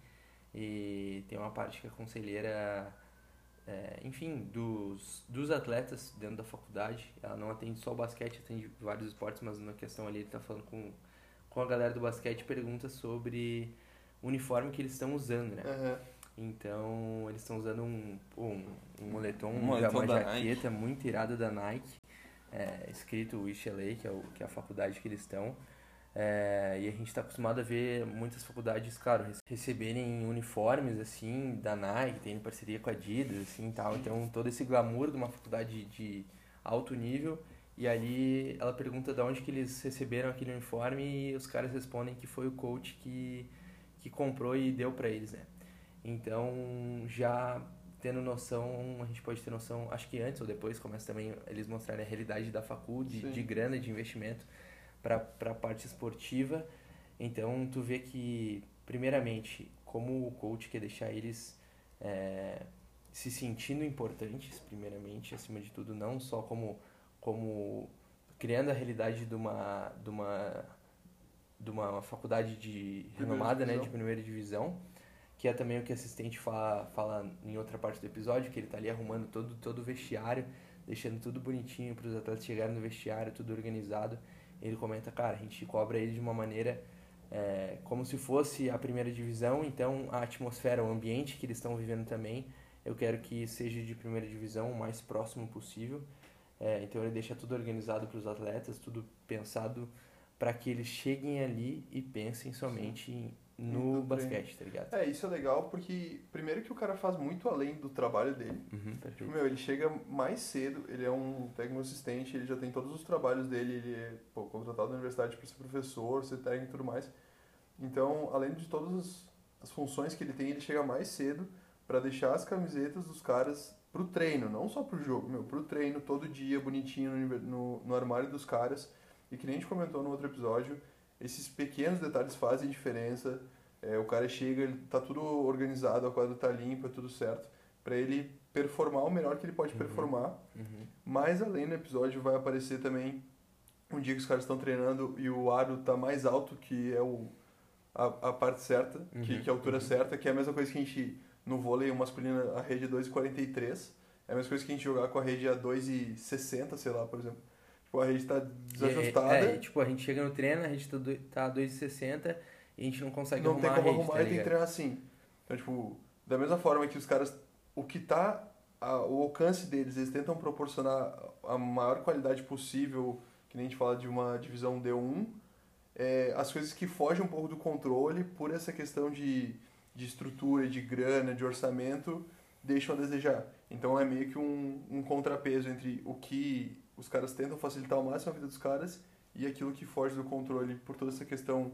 E tem uma parte que a conselheira, é, enfim, dos, dos atletas dentro da faculdade, ela não atende só o basquete, atende vários esportes, mas na questão ali ele está falando com, com a galera do basquete, pergunta sobre o uniforme que eles estão usando, né? Uhum. Então, eles estão usando um, um, um moletom, um moletom uma jaqueta Nike. muito irada da Nike, é, escrito Wish LA, que é, o, que é a faculdade que eles estão. É, e a gente está acostumado a ver muitas faculdades, claro, receberem uniformes, assim, da Nike, tem parceria com a Adidas, assim, tal. Então, todo esse glamour de uma faculdade de alto nível. E ali ela pergunta de onde que eles receberam aquele uniforme e os caras respondem que foi o coach que, que comprou e deu para eles, né? Então, já tendo noção, a gente pode ter noção, acho que antes ou depois começa também eles mostrarem a realidade da faculdade, de, de grana, de investimento para a parte esportiva. Então, tu vê que, primeiramente, como o coach quer deixar eles é, se sentindo importantes, primeiramente, acima de tudo, não só como, como criando a realidade de uma, de uma, de uma faculdade de renomada, né, de primeira divisão, que é também o que o assistente fala, fala em outra parte do episódio, que ele está ali arrumando todo, todo o vestiário, deixando tudo bonitinho para os atletas chegarem no vestiário, tudo organizado. Ele comenta, cara, a gente cobra ele de uma maneira é, como se fosse a primeira divisão, então a atmosfera, o ambiente que eles estão vivendo também, eu quero que seja de primeira divisão o mais próximo possível. É, então ele deixa tudo organizado para os atletas, tudo pensado para que eles cheguem ali e pensem somente em, no basquete, tá ligado? É, isso é legal porque, primeiro que o cara faz muito além do trabalho dele. Uhum, tipo, meu, ele chega mais cedo, ele é um técnico assistente, ele já tem todos os trabalhos dele, ele é pô, contratado na universidade para ser professor, ser técnico e tudo mais. Então, além de todas as funções que ele tem, ele chega mais cedo para deixar as camisetas dos caras pro treino, não só pro jogo, meu, pro treino, todo dia, bonitinho no, no, no armário dos caras. E que nem a gente comentou no outro episódio, esses pequenos detalhes fazem diferença. É, o cara chega, ele tá tudo organizado, a quadra tá limpa, tudo certo, para ele performar o melhor que ele pode uhum. performar. Uhum. Mas além do episódio vai aparecer também um dia que os caras estão treinando e o aro tá mais alto que é o, a, a parte certa, que, Uhum, que é a altura uhum. certa, que é a mesma coisa que a gente, no vôlei masculino, a rede é 2,43. É a mesma coisa que a gente jogar com a rede a 2,60, sei lá, por exemplo. Tipo, a rede tá desajustada, É, é, tipo, a gente chega no treino, a gente tá, tá a 2,60 e a gente não consegue não tem arrumar como a rede, arrumar tá e tem que treinar assim. Então, tipo, da mesma forma que os caras, o que tá, a- o alcance deles, eles tentam proporcionar a maior qualidade possível, que nem a gente fala de uma divisão D1, é, as coisas que fogem um pouco do controle por essa questão de, de estrutura, de grana, de orçamento, deixam a desejar. Então é meio que um, um contrapeso entre o que os caras tentam facilitar ao máximo a vida dos caras e aquilo que foge do controle por toda essa questão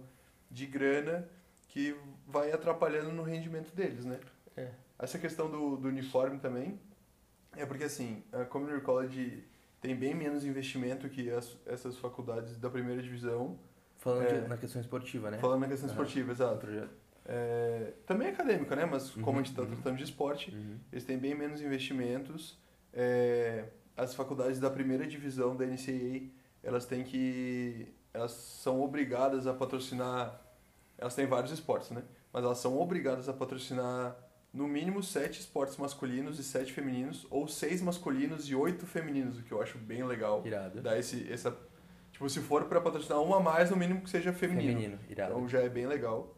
de grana que vai atrapalhando no rendimento deles, né? É. Essa questão do, do uniforme também é porque assim, a Community College tem bem menos investimento que as, essas faculdades da primeira divisão, Falando É. de- na questão esportiva, né? falando na questão Aham. esportiva, exato. É, também é acadêmica, né? Mas como Uhum, a gente está uhum. tratando de esporte, Uhum. eles têm bem menos investimentos. É, as faculdades da primeira divisão da NCAA, elas têm que... Elas são obrigadas a patrocinar... Elas têm vários esportes, né? Mas elas são obrigadas a patrocinar no mínimo sete esportes masculinos e sete femininos, ou seis masculinos e oito femininos, o que eu acho bem legal. Irado. Dar esse, essa... Tipo, se for para patrocinar uma a mais, no mínimo que seja feminino. Feminino, irado. Então já é bem legal.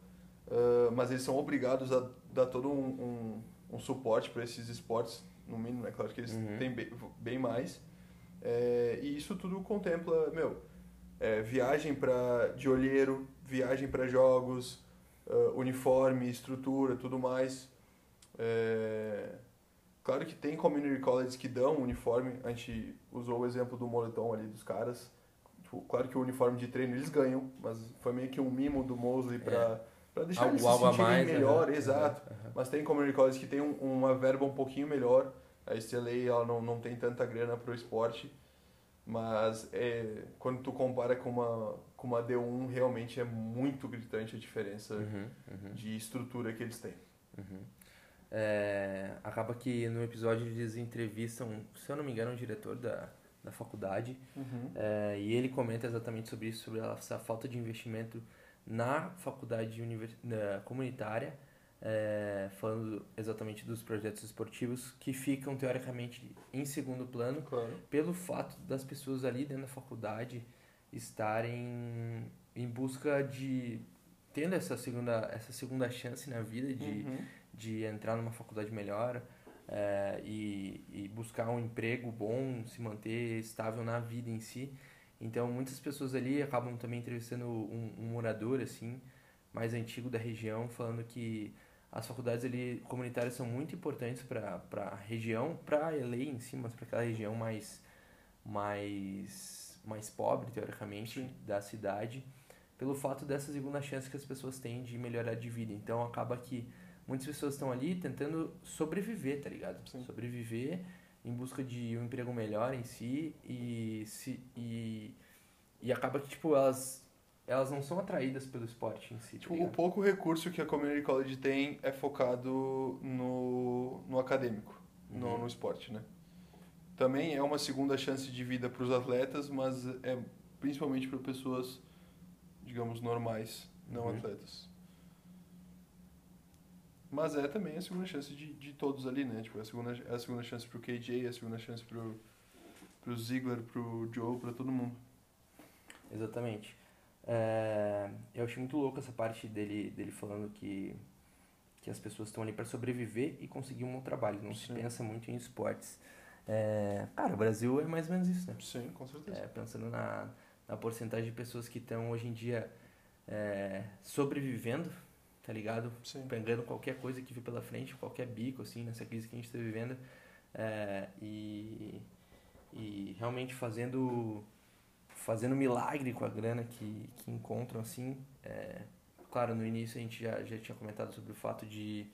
Ah, mas eles são obrigados a dar todo um, um, um suporte para esses esportes, no mínimo, é claro que eles Uhum. têm bem, bem mais. É, e isso tudo contempla, meu, é, viagem para de olheiro, viagem para jogos, ah, uniforme, estrutura, tudo mais. É, claro que tem community colleges que dão uniforme, a gente usou o exemplo do moletom ali dos caras. Tipo, claro que o uniforme de treino eles ganham, mas foi meio que um mimo do Mosley para pra deixar Algo, eles se algo mais. melhor, exato. aham. Mas tem community colleges que tem um- uma verba um pouquinho melhor. A STLA ela não, não tem tanta grana pro esporte, mas é, quando tu compara com uma, com uma D1, realmente é muito gritante a diferença Uhum, uhum, de estrutura que eles têm. uhum. É, acaba que no episódio eles entrevistam, se eu não me engano, o diretor da, da faculdade. É, e ele comenta exatamente sobre isso, sobre essa falta de investimento na faculdade univers- na comunitária, é, falando exatamente dos projetos esportivos que ficam teoricamente em segundo plano Claro. pelo fato das pessoas ali dentro da faculdade estarem em busca de tendo essa segunda essa segunda chance na vida de Uhum. de entrar numa faculdade melhor é, e, e buscar um emprego bom, se manter estável na vida em si. Então, muitas pessoas ali acabam também entrevistando um, um morador, assim, mais antigo da região, falando que as faculdades ali comunitárias são muito importantes para a região, para a LA em si, mas para aquela região mais, mais, mais pobre, teoricamente, Sim. da cidade, pelo fato dessa segunda chance que as pessoas têm de melhorar de vida. Então, acaba que muitas pessoas estão ali tentando sobreviver, tá ligado? Sim. Sobreviver em busca de um emprego melhor em si e se e, e acaba que tipo elas elas não são atraídas pelo esporte em si. tá Tipo, o ligado? pouco recurso que a community college tem é focado no, no acadêmico, no, Uhum. no esporte, né? Também é uma segunda chance de vida para os atletas, mas é principalmente para pessoas, digamos, normais, não Uhum. atletas. Mas é também a segunda chance de, de todos ali, né? Tipo, é a segunda, é a segunda chance pro KJ, é a segunda chance pro, pro Ziggler, pro Joe, pra todo mundo. Exatamente. É, eu achei muito louco essa parte dele, dele falando que, que as pessoas estão ali para sobreviver e conseguir um bom trabalho. Não se Sim. pensa muito em esportes. É, cara, o Brasil é mais ou menos isso, né? Sim, com certeza. É, pensando na, na porcentagem de pessoas que estão hoje em dia é, sobrevivendo, tá ligado? Sim. Pegando qualquer coisa que vê pela frente, qualquer bico, assim, nessa crise que a gente está vivendo. é, e, e realmente fazendo fazendo milagre com a grana que, que encontram, assim. É, claro, no início a gente já, já tinha comentado sobre o fato de,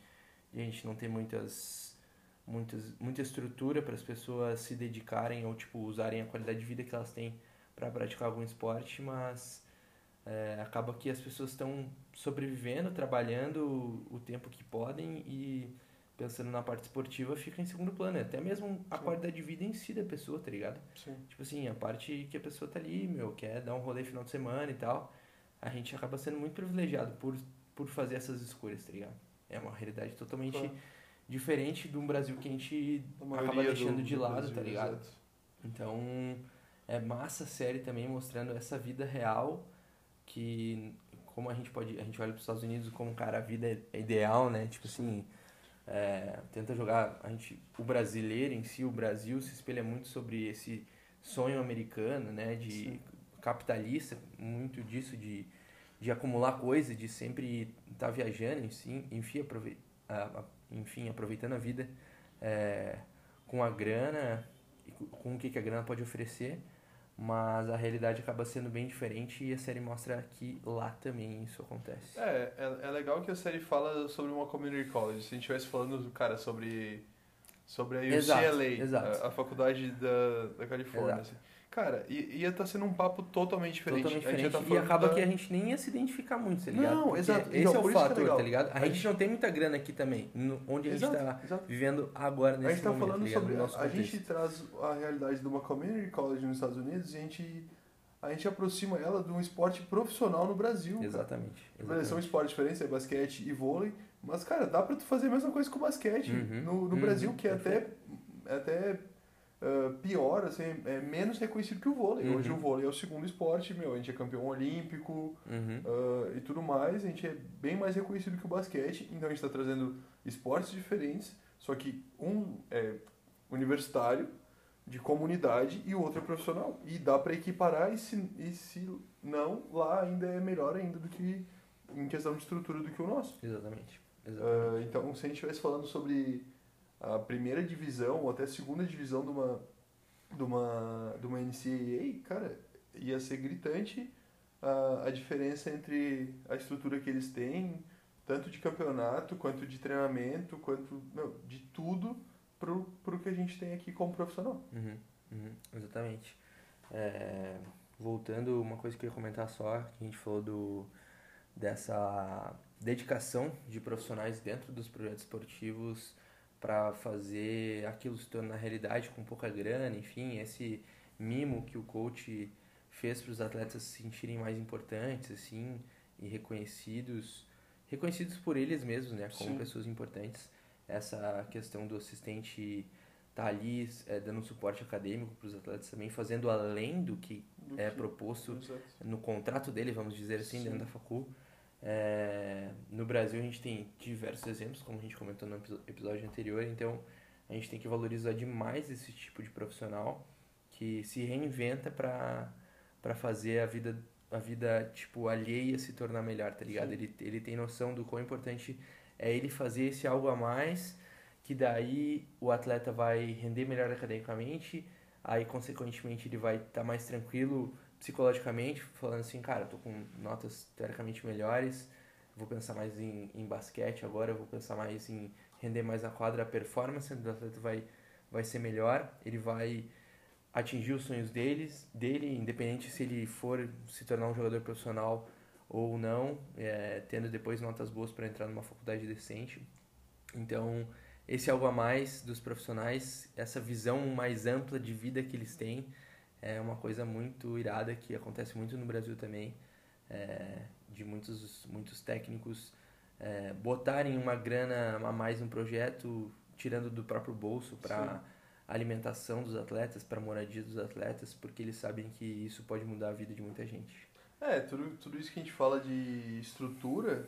de a gente não ter muitas, muitas, muita estrutura para as pessoas se dedicarem ou, tipo, usarem a qualidade de vida que elas têm para praticar algum esporte, mas é, acaba que as pessoas estão sobrevivendo, trabalhando o, tempo que podem e pensando na parte esportiva, fica em segundo plano. Até mesmo a Sim. qualidade de vida em si da pessoa, tá ligado? Sim. Tipo assim, a parte que a pessoa tá ali, meu, quer dar um rolê final de semana e tal, a gente acaba sendo muito privilegiado por, por fazer essas escolhas, tá ligado? É uma realidade totalmente Claro. diferente de um Brasil que a gente A acaba deixando do- de do lado, Brasil, tá ligado? exato. Então, é massa a série também mostrando essa vida real que como a gente pode, a gente olha para os Estados Unidos como cara a vida é ideal, né? Tipo assim, é, tenta jogar a gente, o brasileiro em si, o Brasil se espelha muito sobre esse sonho americano, né? De Sim. capitalista, muito disso de, de acumular coisa, de sempre estar viajando, enfim, enfim, aprove enfim aproveitando a vida é, com a grana co- com o que, que a grana pode oferecer, mas a realidade acaba sendo bem diferente e a série mostra que lá também isso acontece. É, é, é legal que a série fala sobre uma community college. Se a gente estivesse falando, cara, sobre, sobre a Exato, UCLA, exato. A, a faculdade da, da Califórnia. Exato. assim. Cara, ia estar sendo um papo totalmente diferente. Totalmente A gente diferente. tá e falando acaba da- que a gente nem ia se identificar muito, tá ligado? Não, Porque exato. Esse Então, é o é fator, legal. tá ligado? A, A gente gente- não tem muita grana aqui também, onde a gente tá exato. vivendo agora A nesse gente tá momento, falando tá ligado? sobre. No A gente traz a realidade de uma community college nos Estados Unidos e a gente, a gente aproxima ela de um esporte profissional no Brasil. Exatamente. Beleza, São exatamente. esportes diferentes, é basquete e vôlei, mas, cara, dá pra tu fazer a mesma coisa com o basquete Uhum, no, no uhum, Brasil, que é até, é até ah, pior, assim, é menos reconhecido que o vôlei. Hoje Uhum. o vôlei é o segundo esporte, meu, a gente é campeão olímpico Uhum. ah, e tudo mais, a gente é bem mais reconhecido que o basquete, então a gente tá trazendo esportes diferentes, só que um é universitário, de comunidade, e o outro é profissional. E dá pra equiparar, e se, e se não, lá ainda é melhor ainda do que em questão de estrutura do que o nosso. Exatamente. Exatamente. Ah, então, se a gente estivesse falando sobre a primeira divisão ou até a segunda divisão de uma, de uma, de uma NCAA, cara, ia ser gritante a, a diferença entre a estrutura que eles têm, tanto de campeonato, quanto de treinamento, quanto meu, de tudo pro, pro que a gente tem aqui como profissional. Uhum, uhum, exatamente. É, voltando, uma coisa que eu ia comentar só, que a gente falou do, dessa dedicação de profissionais dentro dos projetos esportivos para fazer aquilo se tornar realidade com pouca grana, enfim, esse mimo que o coach fez para os atletas se sentirem mais importantes, assim, e reconhecidos, reconhecidos por eles mesmos, né, como Sim. pessoas importantes. Essa questão do assistente tá ali é, dando suporte acadêmico para os atletas também, fazendo além do que Do é que- proposto Exato. no contrato dele, vamos dizer assim, Sim. dentro da facu. É, no Brasil a gente tem diversos exemplos, como a gente comentou no episódio anterior, então a gente tem que valorizar demais esse tipo de profissional que se reinventa para para fazer a vida a vida tipo alheia se tornar melhor, tá ligado? Sim. Ele ele tem noção do quão importante é ele fazer esse algo a mais, que daí o atleta vai render melhor academicamente, aí consequentemente ele vai estar mais tranquilo psicologicamente, falando assim, cara, eu tô com notas teoricamente melhores, vou pensar mais em, em basquete agora, vou pensar mais em render mais na quadra, a performance do atleta vai, vai ser melhor, ele vai atingir os sonhos deles, dele, independente se ele for se tornar um jogador profissional ou não, é, tendo depois notas boas para entrar numa faculdade decente. Então, esse algo a mais dos profissionais, essa visão mais ampla de vida que eles têm, é uma coisa muito irada que acontece muito no Brasil também, é, de muitos, muitos técnicos é, botarem uma grana a mais no projeto, tirando do próprio bolso para alimentação dos atletas, para moradia dos atletas, porque eles sabem que isso pode mudar a vida de muita gente. É, tudo, tudo isso que a gente fala de estrutura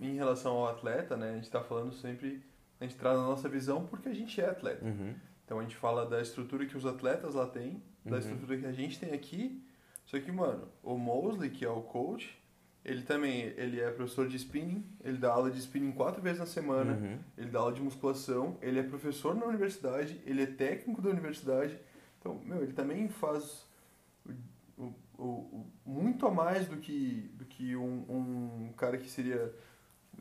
em relação ao atleta, né? A gente tá falando sempre, a gente traz a nossa visão porque a gente é atleta. Uhum. Então a gente fala da estrutura que os atletas lá têm, da Uhum. estrutura que a gente tem aqui. Só que, mano, o Mosley, que é o coach, ele também ele é professor de spinning, ele dá aula de spinning quatro vezes na semana, Uhum. ele dá aula de musculação, ele é professor na universidade, ele é técnico da universidade. Então, meu, ele também faz o, o, o, muito a mais do que, do que um, um cara que seria.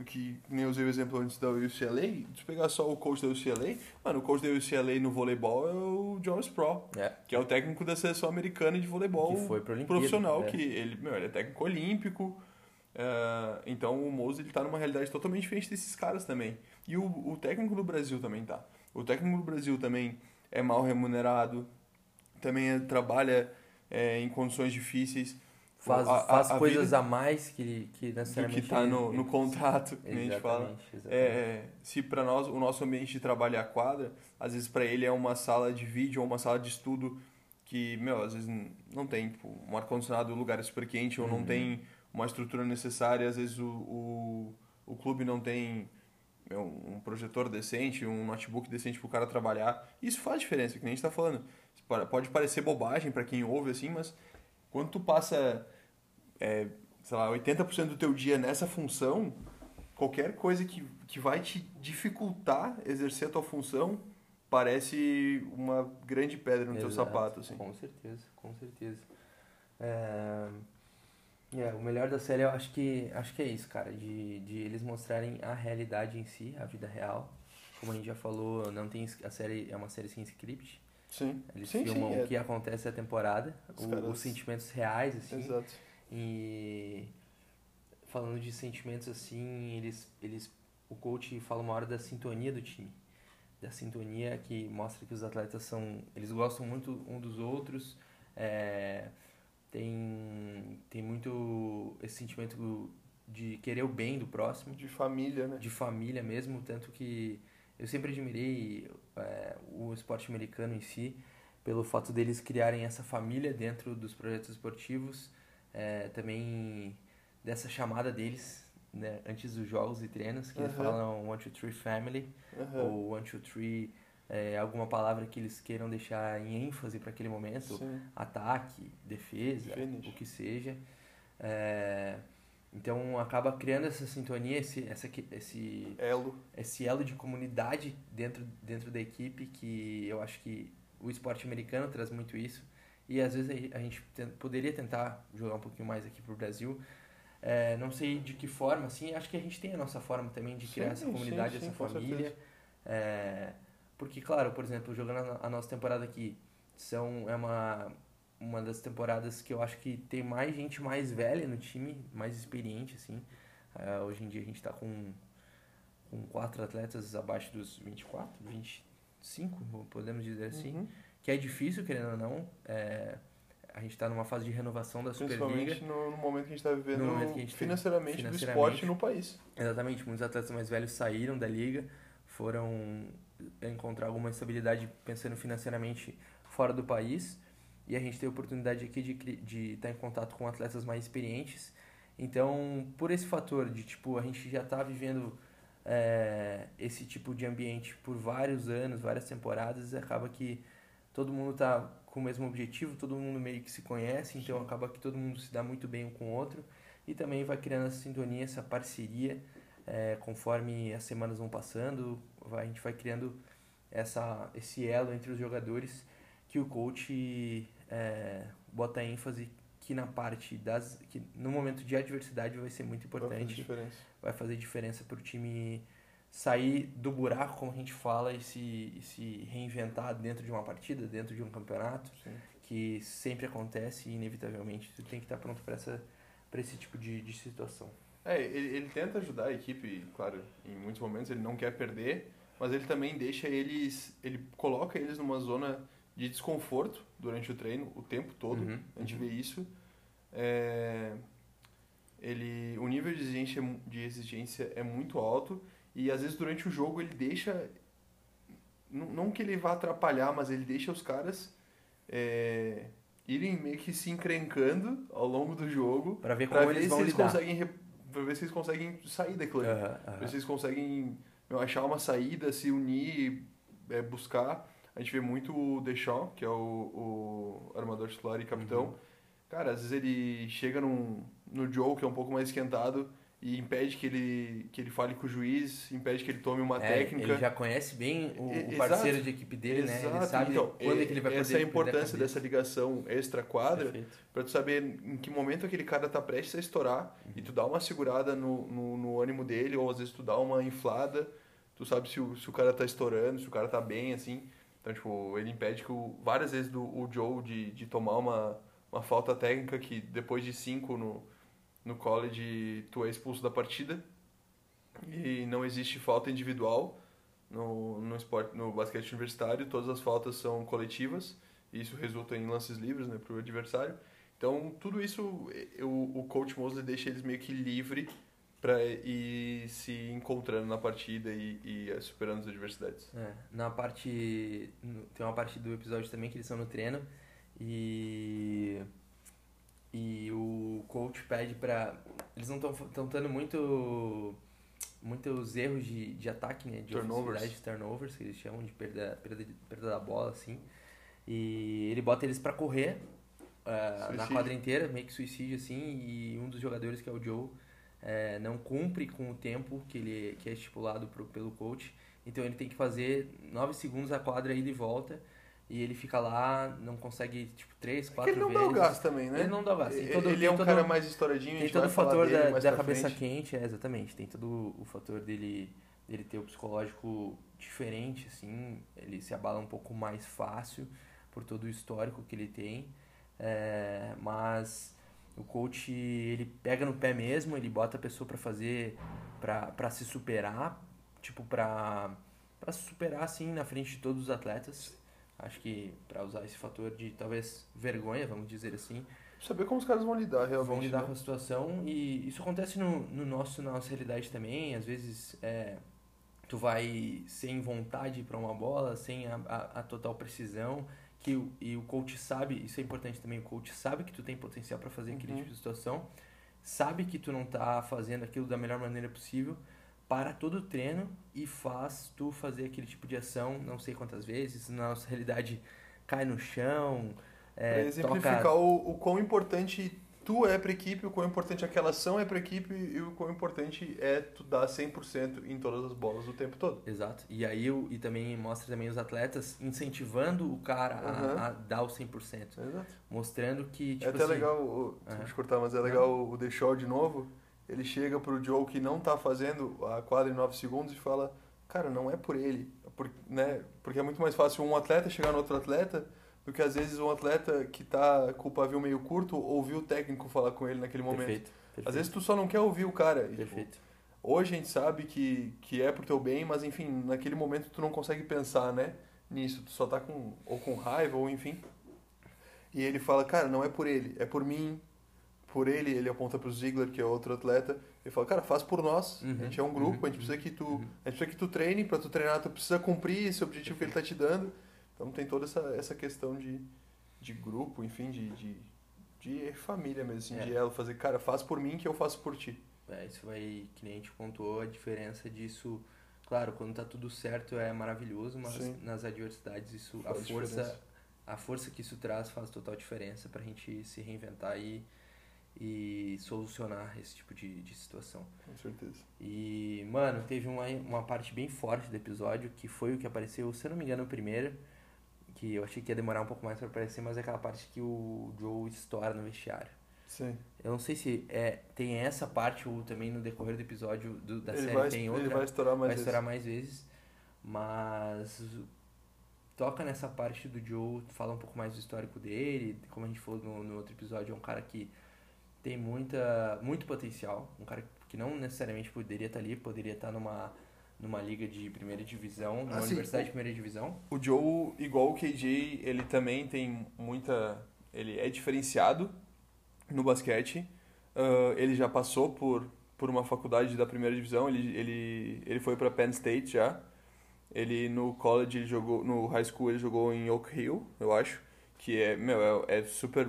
Que nem usei o exemplo antes da UCLA. Se pegar só o coach da UCLA, mano, o coach da UCLA no voleibol é o John Sproul, É, que é o técnico da seleção americana de voleibol que foi pro profissional, é. que ele, meu, ele é técnico olímpico, Uh, então o Mose ele tá numa realidade totalmente diferente desses caras também. E o, o técnico do Brasil também tá. O técnico do Brasil também é mal remunerado, também é, trabalha é, em condições difíceis. Faz, a, faz a, a coisas a mais que, que necessariamente... Do que está no, no <laughs> contrato, que a gente fala. É, se para nós o nosso ambiente de trabalho é a quadra, às vezes para ele é uma sala de vídeo ou uma sala de estudo que, meu, às vezes não tem tipo, um ar-condicionado, um lugar super quente, ou não uhum. tem uma estrutura necessária, às vezes o, o, o clube não tem meu, um projetor decente, um notebook decente para o cara trabalhar. Isso faz diferença, que nem a gente está falando. Pode parecer bobagem para quem ouve assim, mas quando tu passa, é, sei lá, 80% do teu dia nessa função, qualquer coisa que, que vai te dificultar exercer a tua função parece uma grande pedra no Exato, teu sapato. Assim. Com certeza, com certeza. É... É, o melhor da série eu acho que, acho que é isso, cara, de, de eles mostrarem a realidade em si, a vida real. Como a gente já falou, não tem a série é uma série sem script. Sim. Eles sim, filmam sim, o que acontece na temporada, os, o, caras... os sentimentos reais, assim. Exato. E falando de sentimentos assim, eles, eles o coach fala uma hora da sintonia do time. Da sintonia que mostra que os atletas são. Eles gostam muito um dos outros. É, tem, tem muito esse sentimento de querer o bem do próximo. De família, né? De família mesmo, tanto que eu sempre admirei é, o esporte americano em si, pelo fato deles criarem essa família dentro dos projetos esportivos, é, também dessa chamada deles, né, antes dos jogos e treinos, que uhum. eles falam one, two, three family, uhum. ou one, two, three é, alguma palavra que eles queiram deixar em ênfase para aquele momento, Sim. ataque, defesa, Finish. o que seja. É, então acaba criando essa sintonia, esse, essa, esse elo, esse elo de comunidade dentro, dentro da equipe que eu acho que o esporte americano traz muito isso e às vezes a gente poderia tentar jogar um pouquinho mais aqui para o Brasil. É, não sei de que forma, assim, acho que a gente tem a nossa forma também de criar sim, essa comunidade, sim, sim, essa família. É, porque, claro, por exemplo, jogando a nossa temporada aqui, são, é uma, uma das temporadas que eu acho que tem mais gente mais velha no time, mais experiente, assim. Uh, hoje em dia a gente está com, com quatro atletas abaixo dos 24, 25, podemos dizer assim. Uhum. Que é difícil, querendo ou não. É, a gente está numa fase de renovação da Superliga. Principalmente no, no momento que a gente está vivendo financeiramente, financeiramente do esporte no país. Exatamente, muitos atletas mais velhos saíram da liga, foram encontrar alguma estabilidade pensando financeiramente fora do país e a gente tem a oportunidade aqui de, de estar em contato com atletas mais experientes. Então, por esse fator de tipo a gente já está vivendo é, esse tipo de ambiente por vários anos, várias temporadas, acaba que todo mundo está com o mesmo objetivo, todo mundo meio que se conhece, então acaba que todo mundo se dá muito bem um com o outro e também vai criando essa sintonia, essa parceria é, conforme as semanas vão passando, a gente vai criando essa, esse elo entre os jogadores que o coach é, bota ênfase que na parte das que no momento de adversidade vai ser muito importante vai fazer diferença para o time sair do buraco como a gente fala e se, e se reinventar dentro de uma partida dentro de um campeonato Sim. que sempre acontece e inevitavelmente tu tem que estar pronto para essa para esse tipo de, de situação é ele, ele tenta ajudar a equipe claro em muitos momentos ele não quer perder mas ele também deixa eles, ele coloca eles numa zona de desconforto durante o treino o tempo todo. Uhum, a gente uhum. vê isso. É, ele, o nível de exigência, de exigência é muito alto e às vezes durante o jogo ele deixa, não, não que ele vá atrapalhar, mas ele deixa os caras é, irem meio que se encrencando ao longo do jogo para ver como eles vão eles lidar. conseguem para ver se eles conseguem sair daquilo. Uhum, uhum. Ver se eles conseguem achar uma saída, se unir, é, buscar. A gente vê muito o Deschamps, que é o, o armador titular e capitão. Uhum. Cara, às vezes ele chega num, no Joe, que é um pouco mais esquentado, e impede que ele, que ele fale com o juiz, impede que ele tome uma é, técnica. Ele já conhece bem o, o parceiro Exato. de equipe dele, Exato. né? Ele sabe então, quando é que ele vai Essa é a importância dessa ligação extra-quadra, para tu saber em que momento aquele cara tá prestes a estourar, uhum. e tu dá uma segurada no, no, no ânimo dele, ou às vezes tu dá uma inflada, tu sabe se o, se o cara tá estourando, se o cara tá bem, assim. Então, tipo, ele impede que o, várias vezes do, o Joe de, de tomar uma, uma falta técnica que depois de cinco no, no college tu é expulso da partida. E não existe falta individual no, no esporte no basquete universitário. Todas as faltas são coletivas. E isso resulta em lances livres né para o adversário. Então tudo isso o, o coach Mosley deixa eles meio que livre para ir se encontrando na partida e, e superando as adversidades É, na parte. Tem uma parte do episódio também que eles estão no treino e. E o coach pede pra. Eles não estão tendo muito. Muitos erros de, de ataque, né? De Turnovers. turnovers, que eles chamam de perda, perda, perda da bola, assim. E ele bota eles pra correr ah, na quadra inteira, meio que suicídio, assim. E um dos jogadores, que é o Joe, eh, não cumpre com o tempo que, ele, que é estipulado pro, pelo coach. Então ele tem que fazer 9 segundos a quadra ida e volta. E ele fica lá, não consegue, tipo, 3, É que 4 ele não vezes. dá o gás também, né? Ele não dá o gás. Ele, todo- ele é um todo- cara mais estouradinho, Tem todo o fator da, da cabeça frente. quente, é, exatamente. Tem todo o fator dele, dele ter o psicológico diferente, assim. Ele se abala um pouco mais fácil por todo o histórico que ele tem. É, mas o coach, ele pega no pé mesmo, ele bota a pessoa pra fazer, pra se superar, tipo, pra, pra se superar, assim, na frente de todos os atletas. Acho que pra usar esse fator de, talvez, vergonha, vamos dizer assim, Saber como os caras vão lidar realmente. vão lidar né? com a situação e isso acontece no, no nosso na nossa realidade também às vezes é, tu vai sem vontade para uma bola sem a, a, a total precisão que o, e o coach sabe isso é importante também o coach sabe que tu tem potencial para fazer aquele Uhum. tipo de situação sabe que tu não tá fazendo aquilo da melhor maneira possível para todo o treino e faz tu fazer aquele tipo de ação não sei quantas vezes na nossa realidade cai no chão é, exemplificar toca o, o quão importante tu é pra equipe, o quão importante aquela ação é pra equipe e o quão importante é tu dar 100% em todas as bolas o tempo todo. Exato. E aí o- e também mostra também os atletas incentivando o cara a- Aham. a, dar o 100%. Exato. Mostrando que, tipo é até assim, legal, o, desculpa Aham. te cortar, mas é legal o The Shaw de novo. Ele chega pro Joe que não tá fazendo a quadra em 9 segundos e fala: Cara, não é por ele. É por, né? Porque é muito mais fácil um atleta chegar no outro atleta do que às vezes um atleta que tá com o pavio meio curto ouvir o técnico falar com ele naquele momento. Perfeito. perfeito Às vezes tu só não quer ouvir o cara. e, tipo, Perfeito. Hoje a gente sabe que, que é pro teu bem, mas enfim, naquele momento tu não consegue pensar, né? Nisso, tu só tá com ou com raiva ou enfim. E ele fala, cara, não é por ele, é por mim, por ele, ele aponta pro Ziggler, que é outro atleta. Ele fala, cara, faz por nós. Uhum, A gente é um grupo, uhum, a gente precisa que tu, uhum. a gente precisa que tu treine, para tu treinar, tu precisa cumprir esse objetivo que ele tá te dando. Então tem toda essa, essa questão de, de grupo, enfim, de, de, de família mesmo, assim, É. de ela fazer, cara, faz por mim que eu faço por ti. É, isso vai, que nem a gente pontuou, a diferença disso. Claro, quando tá tudo certo é maravilhoso, mas Sim. nas adversidades isso, a Faz força, diferença. a força que isso traz faz total diferença pra gente se reinventar e, e solucionar esse tipo de, de situação. Com certeza. E, mano, teve uma, uma parte bem forte do episódio, que foi o que apareceu, se eu não me engano, o primeiro, que eu achei que ia demorar um pouco mais pra aparecer, mas é aquela parte que o Joe estoura no vestiário. Sim. Eu não sei se é, tem essa parte ou também no decorrer do episódio do- da ele série vai, tem ele outra, vai estourar mais vai vezes. estourar mais vezes, mas toca nessa parte do Joe, fala um pouco mais do histórico dele, como a gente falou no, no outro episódio, é um cara que tem muita, muito potencial, um cara que não necessariamente poderia estar ali, poderia estar numa, numa liga de primeira divisão, numa Ah, sim. universidade de primeira divisão. O Joe, igual o KJ, ele também tem muita. Ele é diferenciado no basquete. Ah, ele já passou por, por uma faculdade da primeira divisão. Ele, ele, ele foi para Penn State já. Ele no college ele jogou. No high school ele jogou em Oak Hill, eu acho. Que é, meu, é, é super